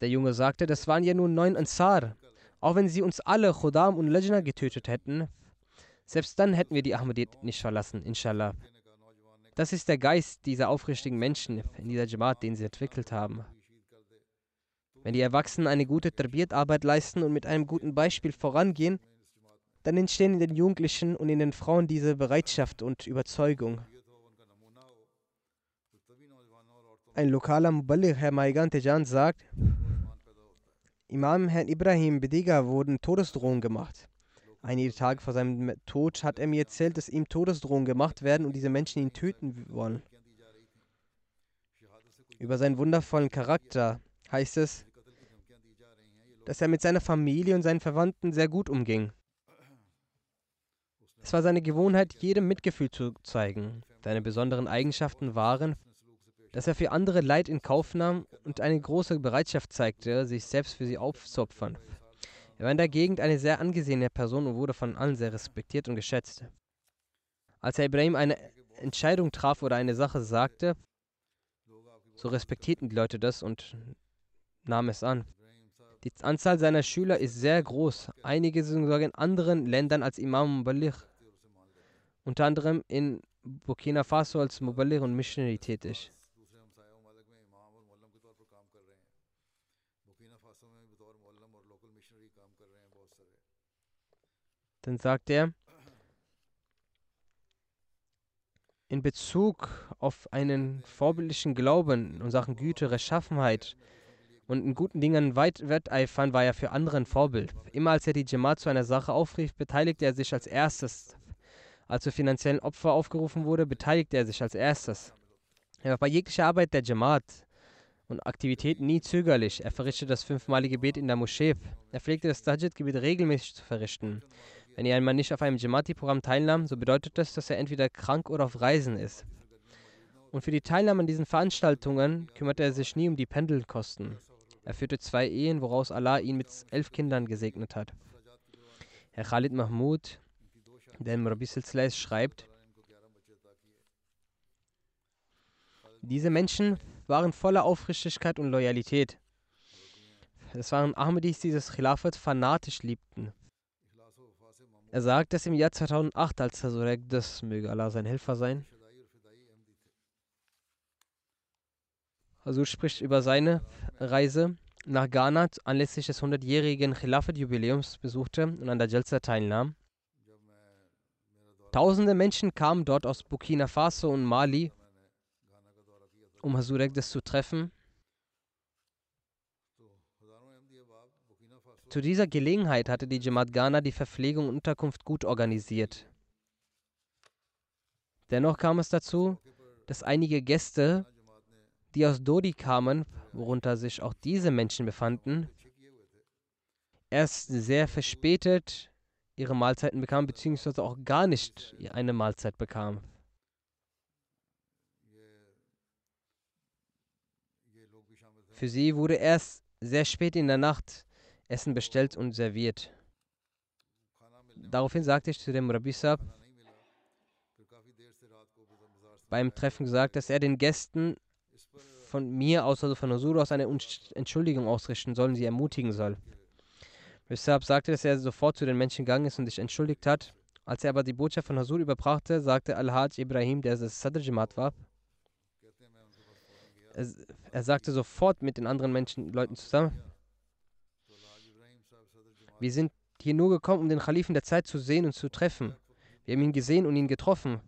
Der Junge sagte, das waren ja nur neun Ansar. Auch wenn sie uns alle, Khodam und Lajna, getötet hätten, selbst dann hätten wir die Ahmadiyyat nicht verlassen, inshallah. Das ist der Geist dieser aufrichtigen Menschen in dieser Jamaat, den sie entwickelt haben. Wenn die Erwachsenen eine gute Tarbiyat-Arbeit leisten und mit einem guten Beispiel vorangehen, dann entstehen in den Jugendlichen und in den Frauen diese Bereitschaft und Überzeugung. Ein lokaler Muballigh, Herr Maigan Tejan, sagt, Imam Herrn Ibrahim Bediga wurden Todesdrohungen gemacht. Einige Tage vor seinem Tod hat er mir erzählt, dass ihm Todesdrohungen gemacht werden und diese Menschen ihn töten wollen. Über seinen wundervollen Charakter heißt es, dass er mit seiner Familie und seinen Verwandten sehr gut umging. Es war seine Gewohnheit, jedem Mitgefühl zu zeigen. Seine besonderen Eigenschaften waren, dass er für andere Leid in Kauf nahm und eine große Bereitschaft zeigte, sich selbst für sie aufzuopfern. Er war in der Gegend eine sehr angesehene Person und wurde von allen sehr respektiert und geschätzt. Als Herr Ibrahim eine Entscheidung traf oder eine Sache sagte, so respektierten die Leute das und nahmen es an. Die Anzahl seiner Schüler ist sehr groß. Einige sind sogar in anderen Ländern als Imam Muballigh. Unter anderem in Burkina Faso als Muballigh und Missionary tätig. Dann sagt er, in Bezug auf einen vorbildlichen Glauben in Sachen Güte, Rechtschaffenheit, und in guten Dingen weit wetteifern, war er für andere ein Vorbild. Immer als er die Jamaat zu einer Sache aufrief, beteiligte er sich als erstes. Als zu finanziellen Opfer aufgerufen wurde, beteiligte er sich als erstes. Er war bei jeglicher Arbeit der Jamaat und Aktivitäten nie zögerlich. Er verrichtete das fünfmalige Gebet in der Moschee. Er pflegte das Tajid-Gebet regelmäßig zu verrichten. Wenn er einmal nicht auf einem Jamaati-Programm teilnahm, so bedeutet das, dass er entweder krank oder auf Reisen ist. Und für die Teilnahme an diesen Veranstaltungen kümmerte er sich nie um die Pendelkosten. Er führte zwei Ehen, woraus Allah ihn mit elf Kindern gesegnet hat. Herr Khalid Mahmoud, der im Rabbi Silsila schreibt, diese Menschen waren voller Aufrichtigkeit und Loyalität. Es waren Ahmadis, die das Khilafat fanatisch liebten. Er sagt, dass im Jahr 2008, als Hazurek, das möge Allah sein Helfer sein, Hazur spricht über seine Reise nach Ghana anlässlich des 100-jährigen Khilafat-Jubiläums besuchte und an der Jalsa teilnahm. Tausende Menschen kamen dort aus Burkina Faso und Mali, um Hazurek das zu treffen. Zu dieser Gelegenheit hatte die Jamaat Ghana die Verpflegung und Unterkunft gut organisiert. Dennoch kam es dazu, dass einige Gäste, die aus Dodi kamen, worunter sich auch diese Menschen befanden, erst sehr verspätet ihre Mahlzeiten bekamen, beziehungsweise auch gar nicht eine Mahlzeit bekamen. Für sie wurde erst sehr spät in der Nacht Essen bestellt und serviert. Daraufhin sagte ich zu dem Rabbi Sab beim Treffen gesagt, dass er den Gästen von mir aus, also von Huzur aus, eine Entschuldigung ausrichten soll und sie ermutigen soll. Weshalb sagte, dass er sofort zu den Menschen gegangen ist und sich entschuldigt hat. Als er aber die Botschaft von Hazur überbrachte, sagte Al-Hajj Ibrahim, der das Sadr war, er, er sagte sofort mit den anderen Menschen, Leuten zusammen, wir sind hier nur gekommen, um den Khalifen der Zeit zu sehen und zu treffen. Wir haben ihn gesehen und ihn getroffen.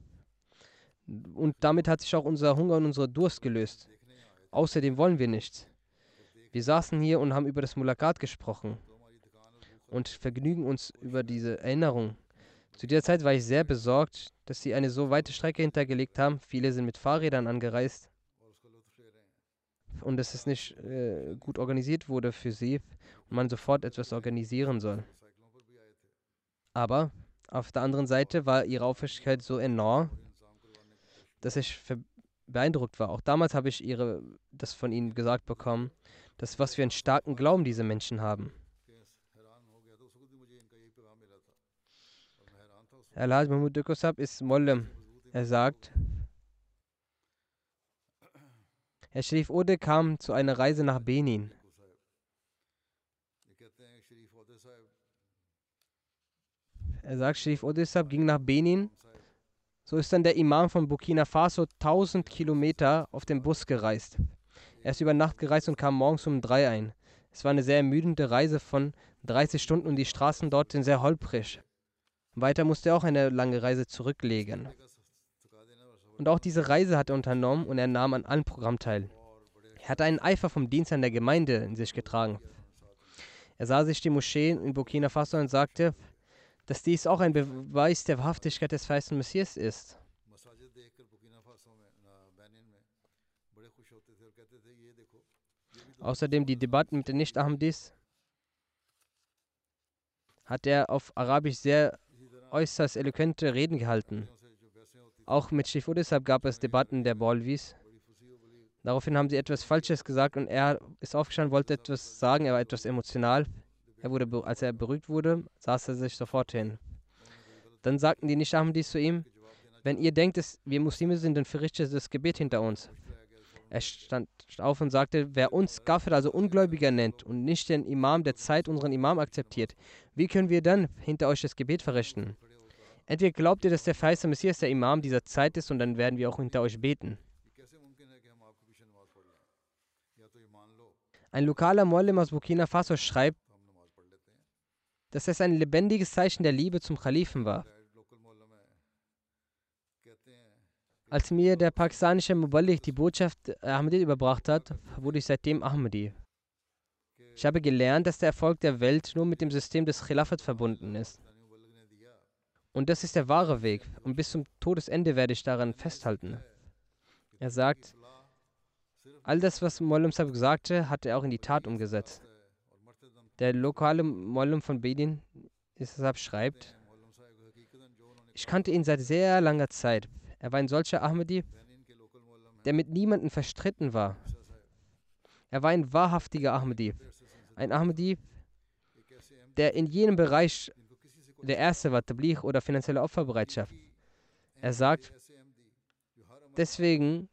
Und damit hat sich auch unser Hunger und unser Durst gelöst. Außerdem wollen wir nichts. Wir saßen hier und haben über das Mulakat gesprochen und vergnügen uns über diese Erinnerung. Zu dieser Zeit war ich sehr besorgt, dass sie eine so weite Strecke hintergelegt haben. Viele sind mit Fahrrädern angereist und dass es nicht äh, gut organisiert wurde für sie und man sofort etwas organisieren soll. Aber auf der anderen Seite war ihre Aufrichtigkeit so enorm, dass ich beeindruckt war. Auch damals habe ich ihre, das von ihnen gesagt bekommen, dass was für einen starken Glauben diese Menschen haben. Al-Hajj Mahmoud Dukosab ist Mollem. Er sagt, Herr Sharif Ode kam zu einer Reise nach Benin. Er sagt, Sharif Odesab ging nach Benin. So ist dann der Imam von Burkina Faso 1000 Kilometer auf dem Bus gereist. Er ist über Nacht gereist und kam morgens um drei ein. Es war eine sehr ermüdende Reise von 30 Stunden und die Straßen dort sind sehr holprig. Weiter musste er auch eine lange Reise zurücklegen. Und auch diese Reise hat er unternommen und er nahm an allen Programmen teil. Er hatte einen Eifer vom Dienst an der Gemeinde in sich getragen. Er sah sich die Moscheen in Burkina Faso und sagte, dass dies auch ein Beweis der Wahrhaftigkeit des verheißenen Messias ist. Außerdem die Debatten mit den Nicht-Ahmadis hat er auf Arabisch sehr äußerst eloquente Reden gehalten. Auch mit Shif Udisab gab es Debatten der Bolvis. Daraufhin haben sie etwas Falsches gesagt und er ist aufgestanden, wollte etwas sagen, er war etwas emotional. Er wurde, als er beruhigt wurde, saß er sich sofort hin. Dann sagten die Nicht-Ahmadis zu ihm, wenn ihr denkt, dass wir Muslime sind, dann verrichtet das Gebet hinter uns. Er stand auf und sagte, wer uns Gafir, also Ungläubiger nennt und nicht den Imam der Zeit, unseren Imam akzeptiert, wie können wir dann hinter euch das Gebet verrichten? Entweder glaubt ihr, dass der verheißte Messias der Imam dieser Zeit ist und dann werden wir auch hinter euch beten. Ein lokaler Muallim aus Burkina Faso schreibt, dass es ein lebendiges Zeichen der Liebe zum Khalifen war. Als mir der pakistanische Muballik die Botschaft Ahmadi überbracht hat, wurde ich seitdem Ahmadi. Ich habe gelernt, dass der Erfolg der Welt nur mit dem System des Khilafat verbunden ist. Und das ist der wahre Weg. Und bis zum Todesende werde ich daran festhalten. Er sagt, all das, was Mollem Sahib sagte, hat er auch in die Tat umgesetzt. Der lokale Mollem von Bedin Sahib schreibt, ich kannte ihn seit sehr langer Zeit. Er war ein solcher Ahmadi, der mit niemandem verstritten war. Er war ein wahrhaftiger Ahmadi. Ein Ahmadi, der in jenem Bereich der erste war, Tabligh oder finanzielle Opferbereitschaft. Er sagt, deswegen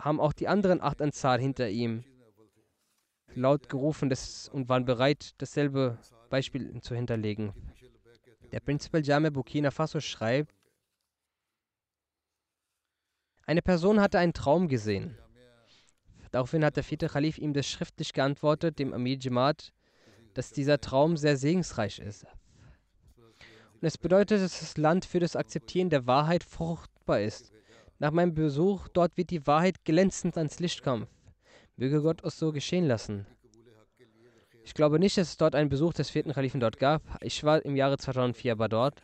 haben auch die anderen acht Ansar hinter ihm laut gerufen und waren bereit, dasselbe Beispiel zu hinterlegen. Der Prinzipal Jame Burkina Faso schreibt, eine Person hatte einen Traum gesehen. Daraufhin hat der vierte Khalif ihm das schriftlich geantwortet, dem Amir Jamaat, dass dieser Traum sehr segensreich ist. Und es bedeutet, dass das Land für das Akzeptieren der Wahrheit fruchtbar ist. Nach meinem Besuch dort wird die Wahrheit glänzend ans Licht kommen. Möge Gott es so geschehen lassen. Ich glaube nicht, dass es dort einen Besuch des vierten Kalifen dort gab. Ich war im Jahre 2004 aber dort.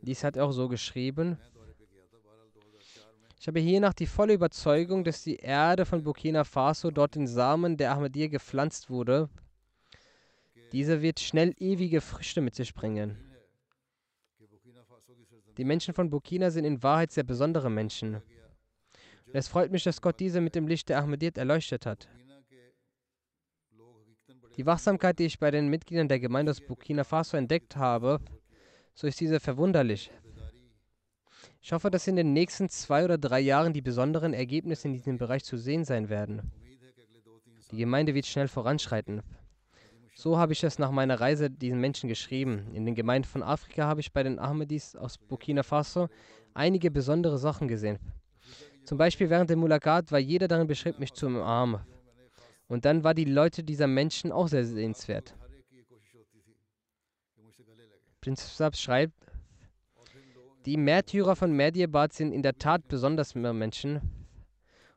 Dies hat er auch so geschrieben. Ich habe hiernach die volle Überzeugung, dass die Erde von Burkina Faso dort den Samen der Ahmadiyya gepflanzt wurde. Dieser wird schnell ewige Früchte mit sich bringen. Die Menschen von Burkina sind in Wahrheit sehr besondere Menschen. Und es freut mich, dass Gott diese mit dem Licht der Ahmadiyyat erleuchtet hat. Die Wachsamkeit, die ich bei den Mitgliedern der Gemeinde aus Burkina Faso entdeckt habe, so ist diese verwunderlich. Ich hoffe, dass in den nächsten zwei oder drei Jahren die besonderen Ergebnisse in diesem Bereich zu sehen sein werden. Die Gemeinde wird schnell voranschreiten. So habe ich es nach meiner Reise diesen Menschen geschrieben. In den Gemeinden von Afrika habe ich bei den Ahmadis aus Burkina Faso einige besondere Sachen gesehen. Zum Beispiel während der Mulakat war jeder darin beschrieben, mich zu umarmen. Und dann war die Leute dieser Menschen auch sehr sehenswert. Prinz Sab schreibt, die Märtyrer von Merdiabad sind in der Tat besonders Menschen.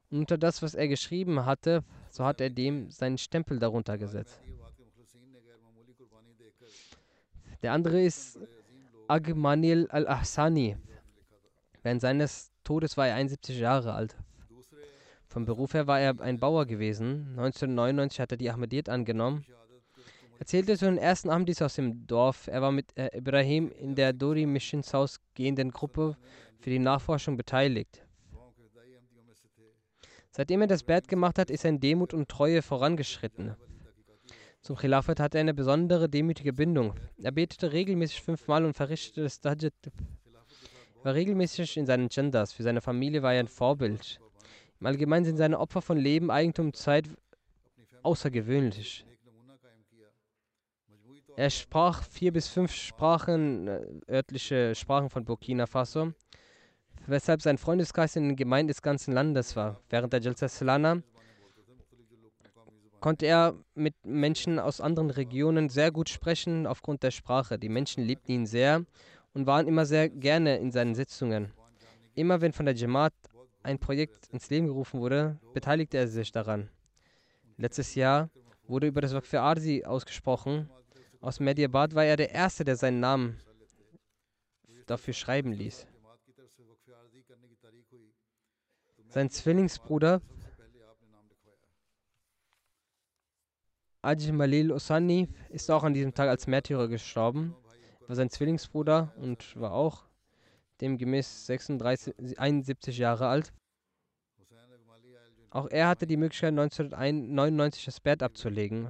Und unter das, was er geschrieben hatte, so hat er dem seinen Stempel darunter gesetzt. Der andere ist Agmanil al-Ahsani. Während seines Todes war er 71 Jahre alt. Vom Beruf her war er ein Bauer gewesen. 1999 hat er die Ahmadiyyat angenommen. Er zählte zu den ersten Ahmadis aus dem Dorf. Er war mit äh, Ibrahim in der Dori Missions Haus gehenden Gruppe für die Nachforschung beteiligt. Seitdem er das Bett gemacht hat, ist er in Demut und Treue vorangeschritten. Zum Khilafat hatte er eine besondere demütige Bindung. Er betete regelmäßig fünfmal und verrichtete das Tahajjud. Er war regelmäßig in seinen Genders. Für seine Familie war er ein Vorbild. Im Allgemeinen sind seine Opfer von Leben, Eigentum und Zeit außergewöhnlich. Er sprach vier bis fünf Sprachen, äh, örtliche Sprachen von Burkina Faso, weshalb sein Freundeskreis in den Gemeinden des ganzen Landes war. Während der Jalsa Salana konnte er mit Menschen aus anderen Regionen sehr gut sprechen aufgrund der Sprache. Die Menschen liebten ihn sehr und waren immer sehr gerne in seinen Sitzungen. Immer wenn von der Jamaat ein Projekt ins Leben gerufen wurde, beteiligte er sich daran. Letztes Jahr wurde über das Waqf Arzi ausgesprochen. Aus Mediabad war er der Erste, der seinen Namen dafür schreiben ließ. Sein Zwillingsbruder Ajmalil Osani ist auch an diesem Tag als Märtyrer gestorben. Er war sein Zwillingsbruder und war auch demgemäß 36, 71 Jahre alt. Auch er hatte die Möglichkeit, 1999 das Bett abzulegen.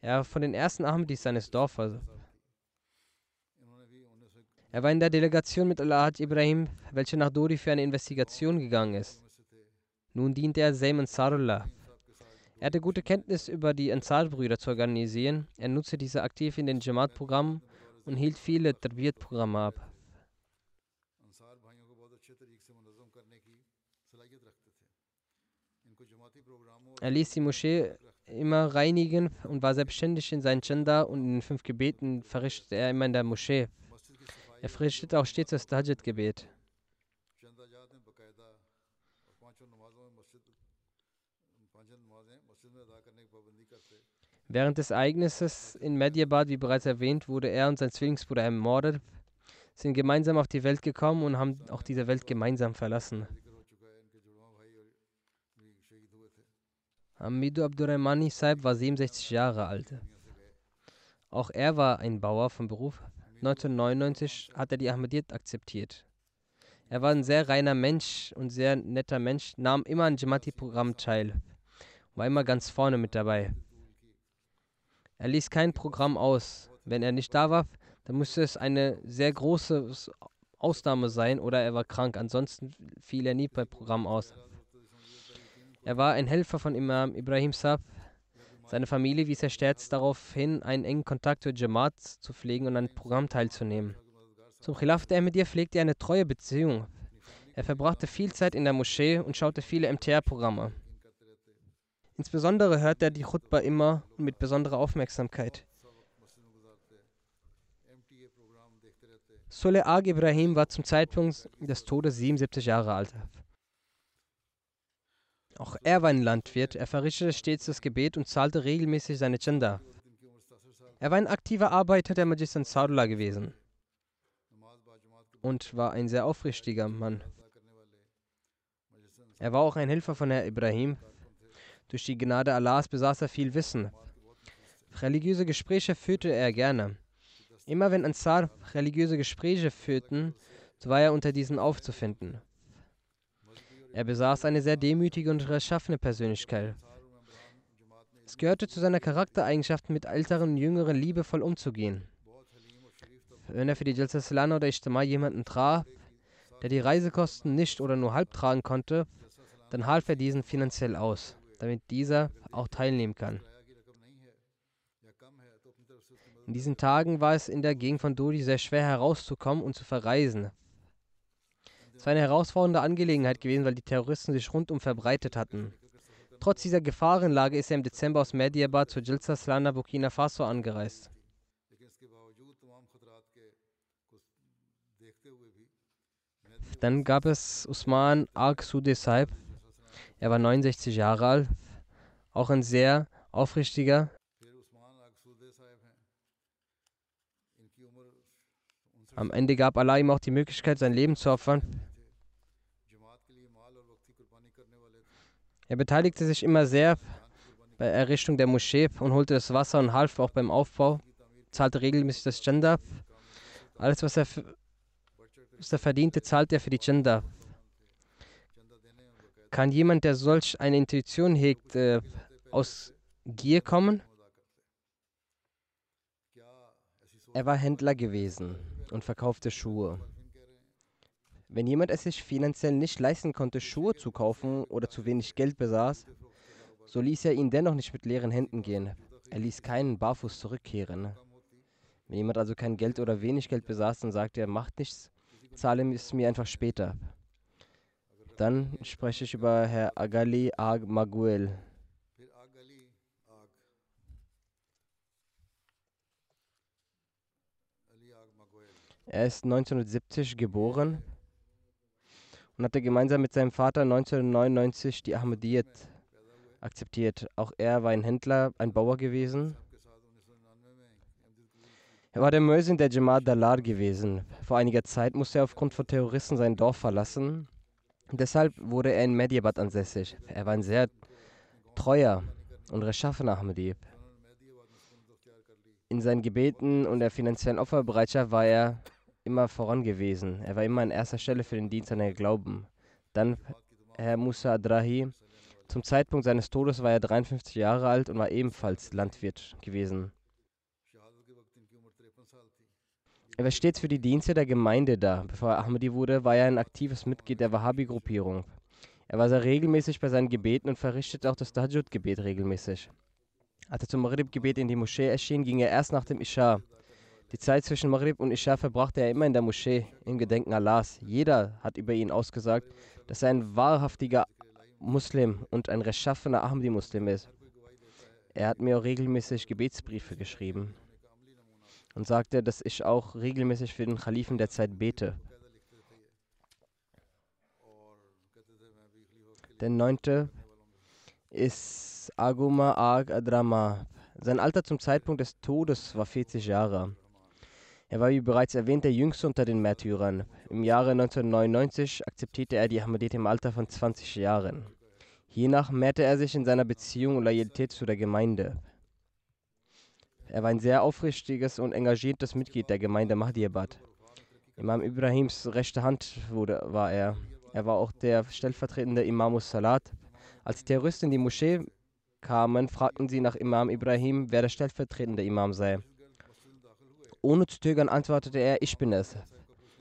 Er war von den ersten Ahmadis seines Dorfes. Er war in der Delegation mit Al-Hajj Ibrahim, welche nach Dori für eine Investigation gegangen ist. Nun diente er Zaym Ansarullah. Er hatte gute Kenntnis über die Ansar-Brüder zu organisieren. Er nutzte diese aktiv in den Jamaat-Programmen und hielt viele Tarbiyat-Programme ab. Er ließ die Moschee immer reinigen und war selbstständig in seinen Chanda und in den fünf Gebeten verrichtete er immer in der Moschee. Er verrichtete auch stets das Tahajjud-Gebet. Während des Ereignisses in Medjabad, wie bereits erwähnt, wurde er und sein Zwillingsbruder ermordet, sind gemeinsam auf die Welt gekommen und haben auch diese Welt gemeinsam verlassen. Hamidu Abdurrahmani Saib war 67 Jahre alt. Auch er war ein Bauer von Beruf. 1999 hat er die Ahmadiyyat akzeptiert. Er war ein sehr reiner Mensch und sehr netter Mensch, nahm immer an Jamati-Programm teil war immer ganz vorne mit dabei. Er ließ kein Programm aus. Wenn er nicht da war, dann musste es eine sehr große Ausnahme sein oder er war krank. Ansonsten fiel er nie bei Programm aus. Er war ein Helfer von Imam Ibrahim Saab. Seine Familie wies er stets darauf hin, einen engen Kontakt zur Jamaat zu pflegen und an Programm teilzunehmen. Zum Khilafat Ahmadiyya pflegte er eine treue Beziehung. Er verbrachte viel Zeit in der Moschee und schaute viele MTR-Programme. Insbesondere hört er die Chutba immer mit besonderer Aufmerksamkeit. Soleh Ag Ibrahim war zum Zeitpunkt des Todes 77 Jahre alt. Auch er war ein Landwirt, er verrichtete stets das Gebet und zahlte regelmäßig seine Chanda. Er war ein aktiver Arbeiter der Magistern Sadula gewesen und war ein sehr aufrichtiger Mann. Er war auch ein Helfer von Herr Ibrahim, durch die Gnade Allahs besaß er viel Wissen. Religiöse Gespräche führte er gerne. Immer wenn Ansar religiöse Gespräche führten, so war er unter diesen aufzufinden. Er besaß eine sehr demütige und rechtschaffene Persönlichkeit. Es gehörte zu seiner Charaktereigenschaft, mit älteren und jüngeren liebevoll umzugehen. Wenn er für die Jalsa Salana oder Ijtima jemanden traf, der die Reisekosten nicht oder nur halb tragen konnte, dann half er diesen finanziell aus, damit dieser auch teilnehmen kann. In diesen Tagen war es in der Gegend von Dodi sehr schwer herauszukommen und zu verreisen. Es war eine herausfordernde Angelegenheit gewesen, weil die Terroristen sich rundum verbreitet hatten. Trotz dieser Gefahrenlage ist er im Dezember aus Mediabar zu Jilza Slana Burkina Faso angereist. Dann gab es Usman Ark Sudesib, er war 69 Jahre alt, auch ein sehr aufrichtiger. Am Ende gab Allah ihm auch die Möglichkeit, sein Leben zu opfern. Er beteiligte sich immer sehr bei Errichtung der Moschee und holte das Wasser und half auch beim Aufbau, zahlte regelmäßig das Gender. Alles, was er, was er verdiente, zahlte er für die Gender. Kann jemand, der solch eine Intuition hegt, äh, aus Gier kommen? Er war Händler gewesen und verkaufte Schuhe. Wenn jemand es sich finanziell nicht leisten konnte, Schuhe zu kaufen oder zu wenig Geld besaß, so ließ er ihn dennoch nicht mit leeren Händen gehen. Er ließ keinen barfuß zurückkehren. Wenn jemand also kein Geld oder wenig Geld besaß, dann sagte er, macht nichts, zahle es mir einfach später. Dann spreche ich über Herr Agali Ag Maguel. Er ist 1970 geboren und hatte gemeinsam mit seinem Vater 1999 die Ahmadiyyat akzeptiert. Auch er war ein Händler, ein Bauer gewesen. Er war der Mösin der Jamaat Dalar gewesen. Vor einiger Zeit musste er aufgrund von Terroristen sein Dorf verlassen. Deshalb wurde er in Medjabat ansässig. Er war ein sehr treuer und rechtschaffener Ahmadib. In seinen Gebeten und der finanziellen Opferbereitschaft war er immer voran gewesen. Er war immer an erster Stelle für den Dienst an den Glauben. Dann Herr Musa Adrahi. Zum Zeitpunkt seines Todes war er 53 Jahre alt und war ebenfalls Landwirt gewesen. Er war stets für die Dienste der Gemeinde da. Bevor er Ahmadi wurde, war er ein aktives Mitglied der Wahhabi-Gruppierung. Er war sehr regelmäßig bei seinen Gebeten und verrichtete auch das Tahajjud-Gebet regelmäßig. Als er zum Maghrib-Gebet in die Moschee erschien, ging er erst nach dem Isha. Die Zeit zwischen Maghrib und Isha verbrachte er immer in der Moschee, im Gedenken Allahs. Jeder hat über ihn ausgesagt, dass er ein wahrhaftiger Muslim und ein rechtschaffener Ahmadi-Muslim ist. Er hat mir auch regelmäßig Gebetsbriefe geschrieben und sagte, dass ich auch regelmäßig für den Khalifen der Zeit bete. Der neunte ist Aguma Ag Adrama. Sein Alter zum Zeitpunkt des Todes war 40 Jahre. Er war wie bereits erwähnt der jüngste unter den Märtyrern. Im Jahre 1999 akzeptierte er die Ahmadiyya im Alter von 20 Jahren. Hiernach mehrte er sich in seiner Beziehung und Loyalität zu der Gemeinde. Er war ein sehr aufrichtiges und engagiertes Mitglied der Gemeinde Mahdiabad. Imam Ibrahims rechte Hand wurde, war er. Er war auch der stellvertretende Imamus Salat. Als die Terroristen in die Moschee kamen, fragten sie nach Imam Ibrahim, wer der stellvertretende Imam sei. Ohne zu zögern antwortete er, ich bin es.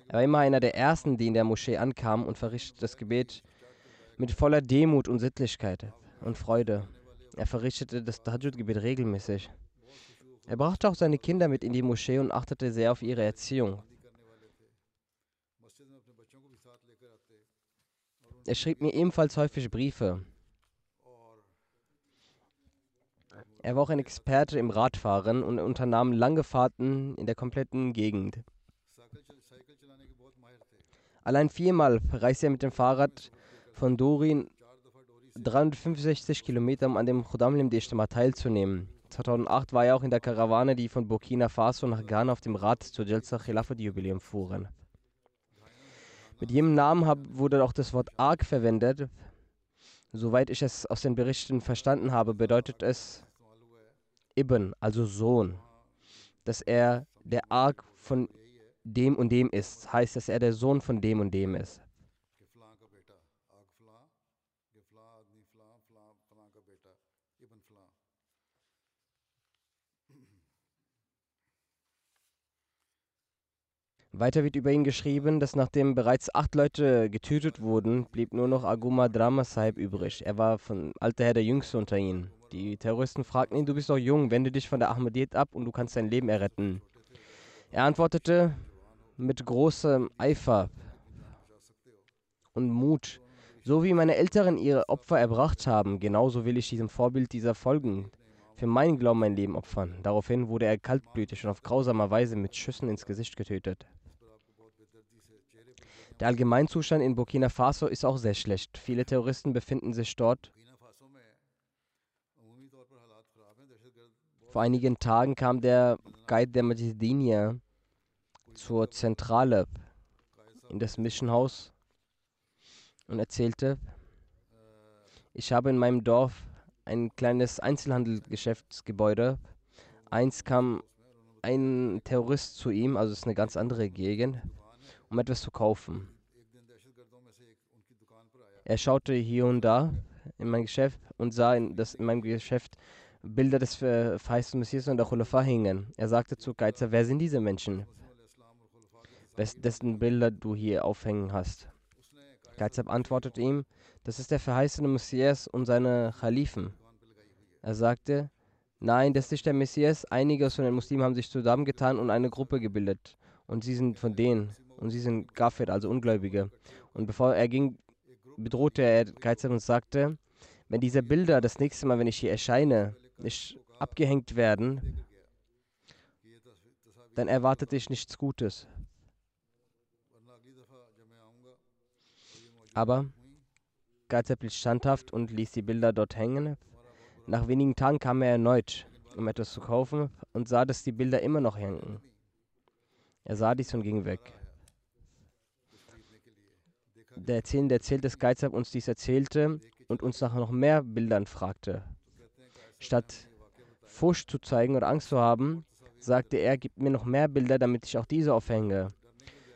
Er war immer einer der Ersten, die in der Moschee ankamen und verrichtete das Gebet mit voller Demut und Sittlichkeit und Freude. Er verrichtete das Tahajjud-Gebet regelmäßig. Er brachte auch seine Kinder mit in die Moschee und achtete sehr auf ihre Erziehung. Er schrieb mir ebenfalls häufig Briefe. Er war auch ein Experte im Radfahren und unternahm lange Fahrten in der kompletten Gegend. Allein viermal reiste er mit dem Fahrrad von Dorin 365 Kilometer, um an dem Khudamlim Deshtima teilzunehmen. 2008 war er auch in der Karawane, die von Burkina Faso nach Ghana auf dem Rad zur Jalsa Khilafat Jubiläum fuhren. Mit jedem Namen wurde auch das Wort Ark verwendet. Soweit ich es aus den Berichten verstanden habe, bedeutet es Ibn, also Sohn. Dass er der Ark von dem und dem ist, heißt, dass er der Sohn von dem und dem ist. Weiter wird über ihn geschrieben, dass nachdem bereits acht Leute getötet wurden, blieb nur noch Aguma Drama Sahib übrig. Er war von alter her der Jüngste unter ihnen. Die Terroristen fragten ihn, du bist doch jung, wende dich von der Ahmadiyyat ab und du kannst dein Leben erretten. Er antwortete mit großem Eifer und Mut, so wie meine Älteren ihre Opfer erbracht haben, genauso will ich diesem Vorbild dieser folgen, für meinen Glauben mein Leben opfern. Daraufhin wurde er kaltblütig und auf grausamer Weise mit Schüssen ins Gesicht getötet. Der Allgemeinzustand in Burkina Faso ist auch sehr schlecht. Viele Terroristen befinden sich dort. Vor einigen Tagen kam der Guide der Majidinia zur Zentrale in das Mission House und erzählte, ich habe in meinem Dorf ein kleines Einzelhandelsgeschäftsgebäude. Eins kam ein Terrorist zu ihm, also es ist eine ganz andere Gegend um etwas zu kaufen. Er schaute hier und da in mein Geschäft und sah, dass in meinem Geschäft Bilder des verheißten Messias und der Khulafa hingen. Er sagte zu Geizer, wer sind diese Menschen, dessen Bilder du hier aufhängen hast? Geizab antwortete ihm, das ist der verheißene Messias und seine Khalifen. Er sagte, nein, das ist nicht der Messias. Einige aus den Muslimen haben sich zusammengetan und eine Gruppe gebildet. Und sie sind von denen und sie sind Gafir, also Ungläubige. Und bevor er ging, bedrohte er Geizhab und sagte, wenn diese Bilder das nächste Mal, wenn ich hier erscheine, nicht abgehängt werden, dann erwartet dich nichts Gutes. Aber Geizhab blieb standhaft und ließ die Bilder dort hängen. Nach wenigen Tagen kam er erneut, um etwas zu kaufen, und sah, dass die Bilder immer noch hängen. Er sah dies und ging weg. Der Erzählende erzählt, dass Geizhab uns dies erzählte und uns nach noch mehr Bildern fragte. Statt Furcht zu zeigen oder Angst zu haben, sagte er, gib mir noch mehr Bilder, damit ich auch diese aufhänge.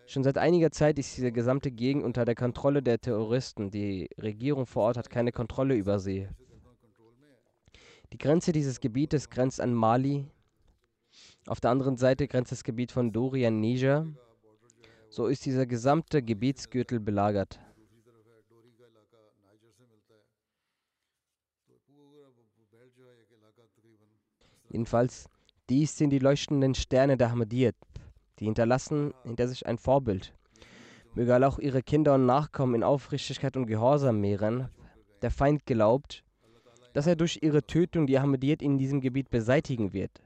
Schon seit einiger Zeit ist diese gesamte Gegend unter der Kontrolle der Terroristen. Die Regierung vor Ort hat keine Kontrolle über sie. Die Grenze dieses Gebietes grenzt an Mali Auf der anderen Seite grenzt das Gebiet von Dori an Niger. So ist dieser gesamte Gebietsgürtel belagert. Jedenfalls, dies sind die leuchtenden Sterne der Ahmadiyyat. Die hinterlassen hinter sich ein Vorbild. Möge Allah auch ihre Kinder und Nachkommen in Aufrichtigkeit und Gehorsam mehren. Der Feind glaubt, dass er durch ihre Tötung die Ahmadiyyat in diesem Gebiet beseitigen wird.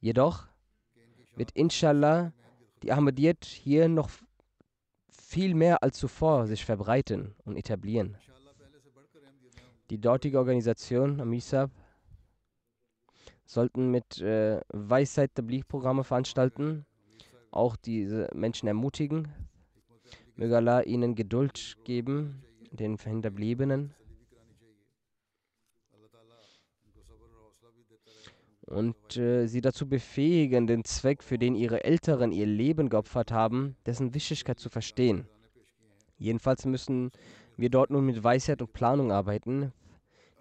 Jedoch wird inshallah die Ahmadiyyat hier noch viel mehr als zuvor sich verbreiten und etablieren. Die dortige Organisation Amisab sollten mit äh, Weisheit Tabligh-Programme veranstalten, auch diese Menschen ermutigen. Möge Allah ihnen Geduld geben, den Hinterbliebenen. und äh, sie dazu befähigen, den Zweck, für den ihre Älteren ihr Leben geopfert haben, dessen Wichtigkeit zu verstehen. Jedenfalls müssen wir dort nun mit Weisheit und Planung arbeiten.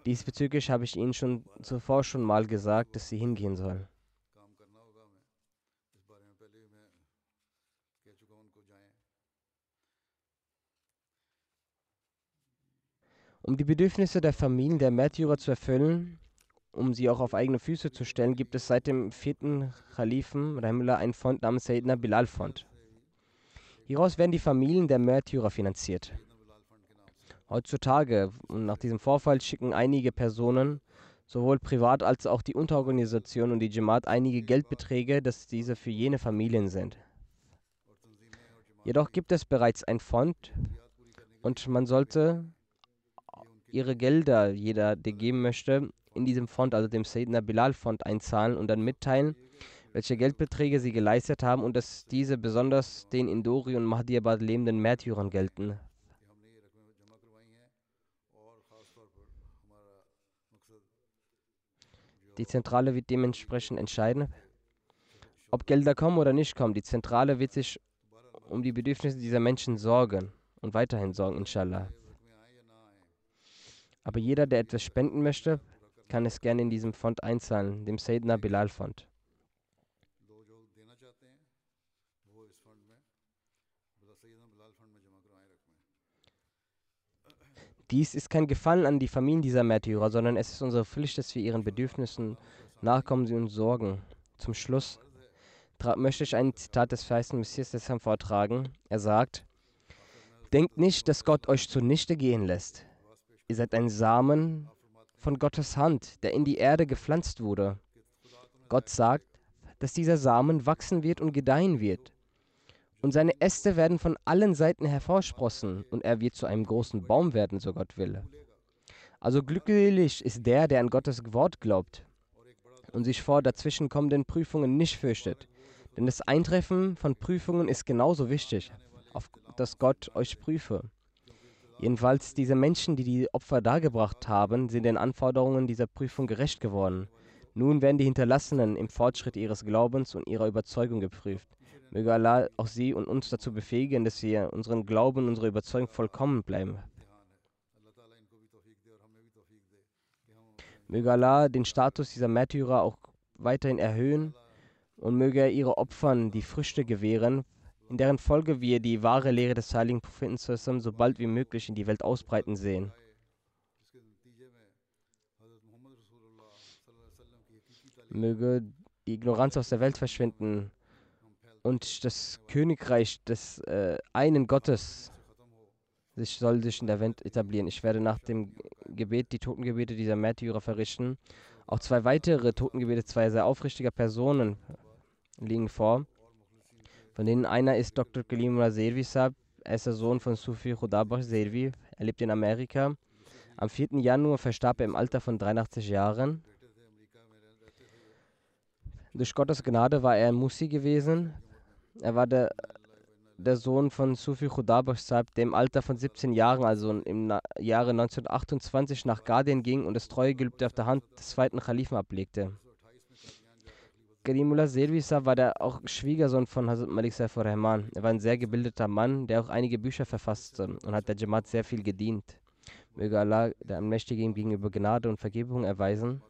Diesbezüglich habe ich Ihnen schon zuvor schon mal gesagt, dass Sie hingehen sollen. Um die Bedürfnisse der Familien der Märtyrer zu erfüllen, um sie auch auf eigene Füße zu stellen, gibt es seit dem vierten Khalifen Rahimullah einen Fond namens Sayyidina Bilal Fond. Hieraus werden die Familien der Märtyrer finanziert. Heutzutage nach diesem Vorfall schicken einige Personen, sowohl privat als auch die Unterorganisation und die Jamaat, einige Geldbeträge, dass diese für jene Familien sind. Jedoch gibt es bereits ein Fond und man sollte ihre Gelder, jeder, der geben möchte, in diesem Fond, also dem Sayyidina Bilal Fond, einzahlen und dann mitteilen, welche Geldbeträge sie geleistet haben und dass diese besonders den in Dori und Mahdiabad lebenden Märtyrern gelten. Die Zentrale wird dementsprechend entscheiden, ob Gelder kommen oder nicht kommen. Die Zentrale wird sich um die Bedürfnisse dieser Menschen sorgen und weiterhin sorgen, inshallah. Aber jeder, der etwas spenden möchte, kann es gerne in diesem Fond einzahlen, dem Sayyidina Bilal Fond. Dies ist kein Gefallen an die Familien dieser Märtyrer, sondern es ist unsere Pflicht, dass wir ihren Bedürfnissen nachkommen sie uns sorgen. Zum Schluss möchte ich ein Zitat des feisten Messias des Herrn vortragen. Er sagt, Denkt nicht, dass Gott euch zunichte gehen lässt. Ihr seid ein Samen, von Gottes Hand, der in die Erde gepflanzt wurde. Gott sagt, dass dieser Samen wachsen wird und gedeihen wird. Und seine Äste werden von allen Seiten hervorsprossen, und er wird zu einem großen Baum werden, so Gott will. Also glücklich ist der, der an Gottes Wort glaubt und sich vor dazwischenkommenden Prüfungen nicht fürchtet. Denn das Eintreffen von Prüfungen ist genauso wichtig, auf dass Gott euch prüfe. Jedenfalls diese Menschen, die die Opfer dargebracht haben, sind den Anforderungen dieser Prüfung gerecht geworden. Nun werden die Hinterlassenen im Fortschritt ihres Glaubens und ihrer Überzeugung geprüft. Möge Allah auch sie und uns dazu befähigen, dass wir unseren Glauben und unsere Überzeugung vollkommen bleiben. Möge Allah den Status dieser Märtyrer auch weiterhin erhöhen und möge er ihre Opfern die Früchte gewähren, in deren Folge wir die wahre Lehre des heiligen Propheten Sassam so bald wie möglich in die Welt ausbreiten sehen. Möge die Ignoranz aus der Welt verschwinden und das Königreich des äh, einen Gottes sich, soll sich in der Welt etablieren. Ich werde nach dem Gebet die Totengebete dieser Märtyrer verrichten. Auch zwei weitere Totengebete zweier sehr aufrichtiger Personen liegen vor. Von denen einer ist Dr. Kalimullah Servi Saab. Er ist der Sohn von Sufi Khudabash Servi. Er lebt in Amerika. Am 4. Januar verstarb er im Alter von 83 Jahren. Durch Gottes Gnade war er Musi gewesen. Er war der, der Sohn von Sufi Khudabash Saab, der im Alter von 17 Jahren, also im Jahre 1928, nach Gardien ging und das Treuegelübde auf der Hand des zweiten Khalifen ablegte. Karimullah Selvi Saab war der auch Schwiegersohn von Hazrat Malik Saifur Rahman. Er war ein sehr gebildeter Mann, der auch einige Bücher verfasste und hat der Jamaat sehr viel gedient. Möge Allah, der Allmächtige, ihm gegenüber Gnade und Vergebung erweisen.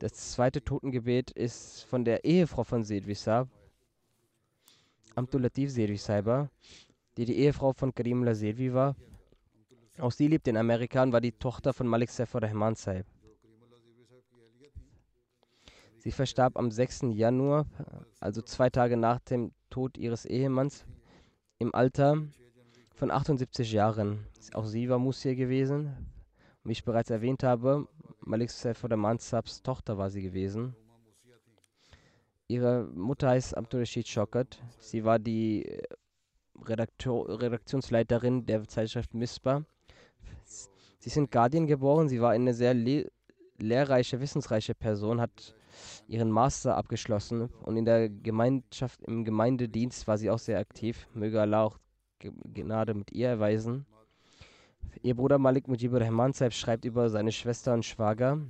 Das zweite Totengebet ist von der Ehefrau von Seyd Wissab, Abdul Latif Seydwi Saiba, die die Ehefrau von Karimullah Seydwi war. Auch sie lebte in Amerika und war die Tochter von Malik Saifur Rahman Saib. Sie verstarb am 6. Januar, also zwei Tage nach dem Tod ihres Ehemanns, im Alter von 78 Jahren. Auch sie war Musir gewesen. Wie ich bereits erwähnt habe, Malik Saifur Rahman Saibs Tochter war sie gewesen. Ihre Mutter heißt Abdul Rashid Shokat. Sie war die äh, Redaktor, Redaktionsleiterin der Zeitschrift Mispa. Sie ist in Guardian geboren. Sie war eine sehr le lehrreiche, wissensreiche Person, hat ihren Master abgeschlossen und in der Gemeinschaft, im Gemeindedienst war sie auch sehr aktiv. Möge Allah auch Gnade mit ihr erweisen. Ihr Bruder Malik Mujibur Rahman Saib schreibt über seine Schwester und Schwager.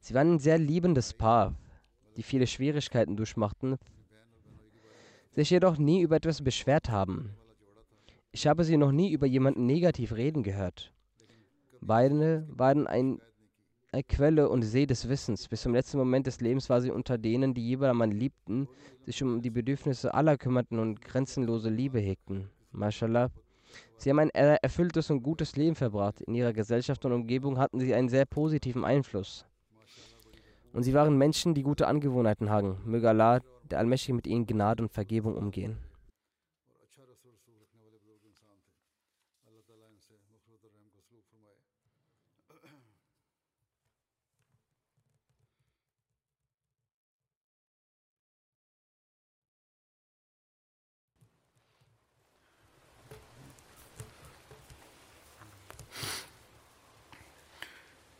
Sie waren ein sehr liebendes Paar die viele Schwierigkeiten durchmachten, sich jedoch nie über etwas beschwert haben. Ich habe sie noch nie über jemanden negativ reden gehört. Beide waren ein, Quelle und See des Wissens. Bis zum letzten Moment des Lebens war sie unter denen, die jedermann liebten, sich um die Bedürfnisse aller kümmerten und grenzenlose Liebe hegten. Mashallah. Sie haben ein erfülltes und gutes Leben verbracht. In ihrer Gesellschaft und Umgebung hatten sie einen sehr positiven Einfluss. Und sie waren Menschen, die gute Angewohnheiten hatten. Möge Allah, der Allmächtige, mit ihnen Gnade und Vergebung umgehen.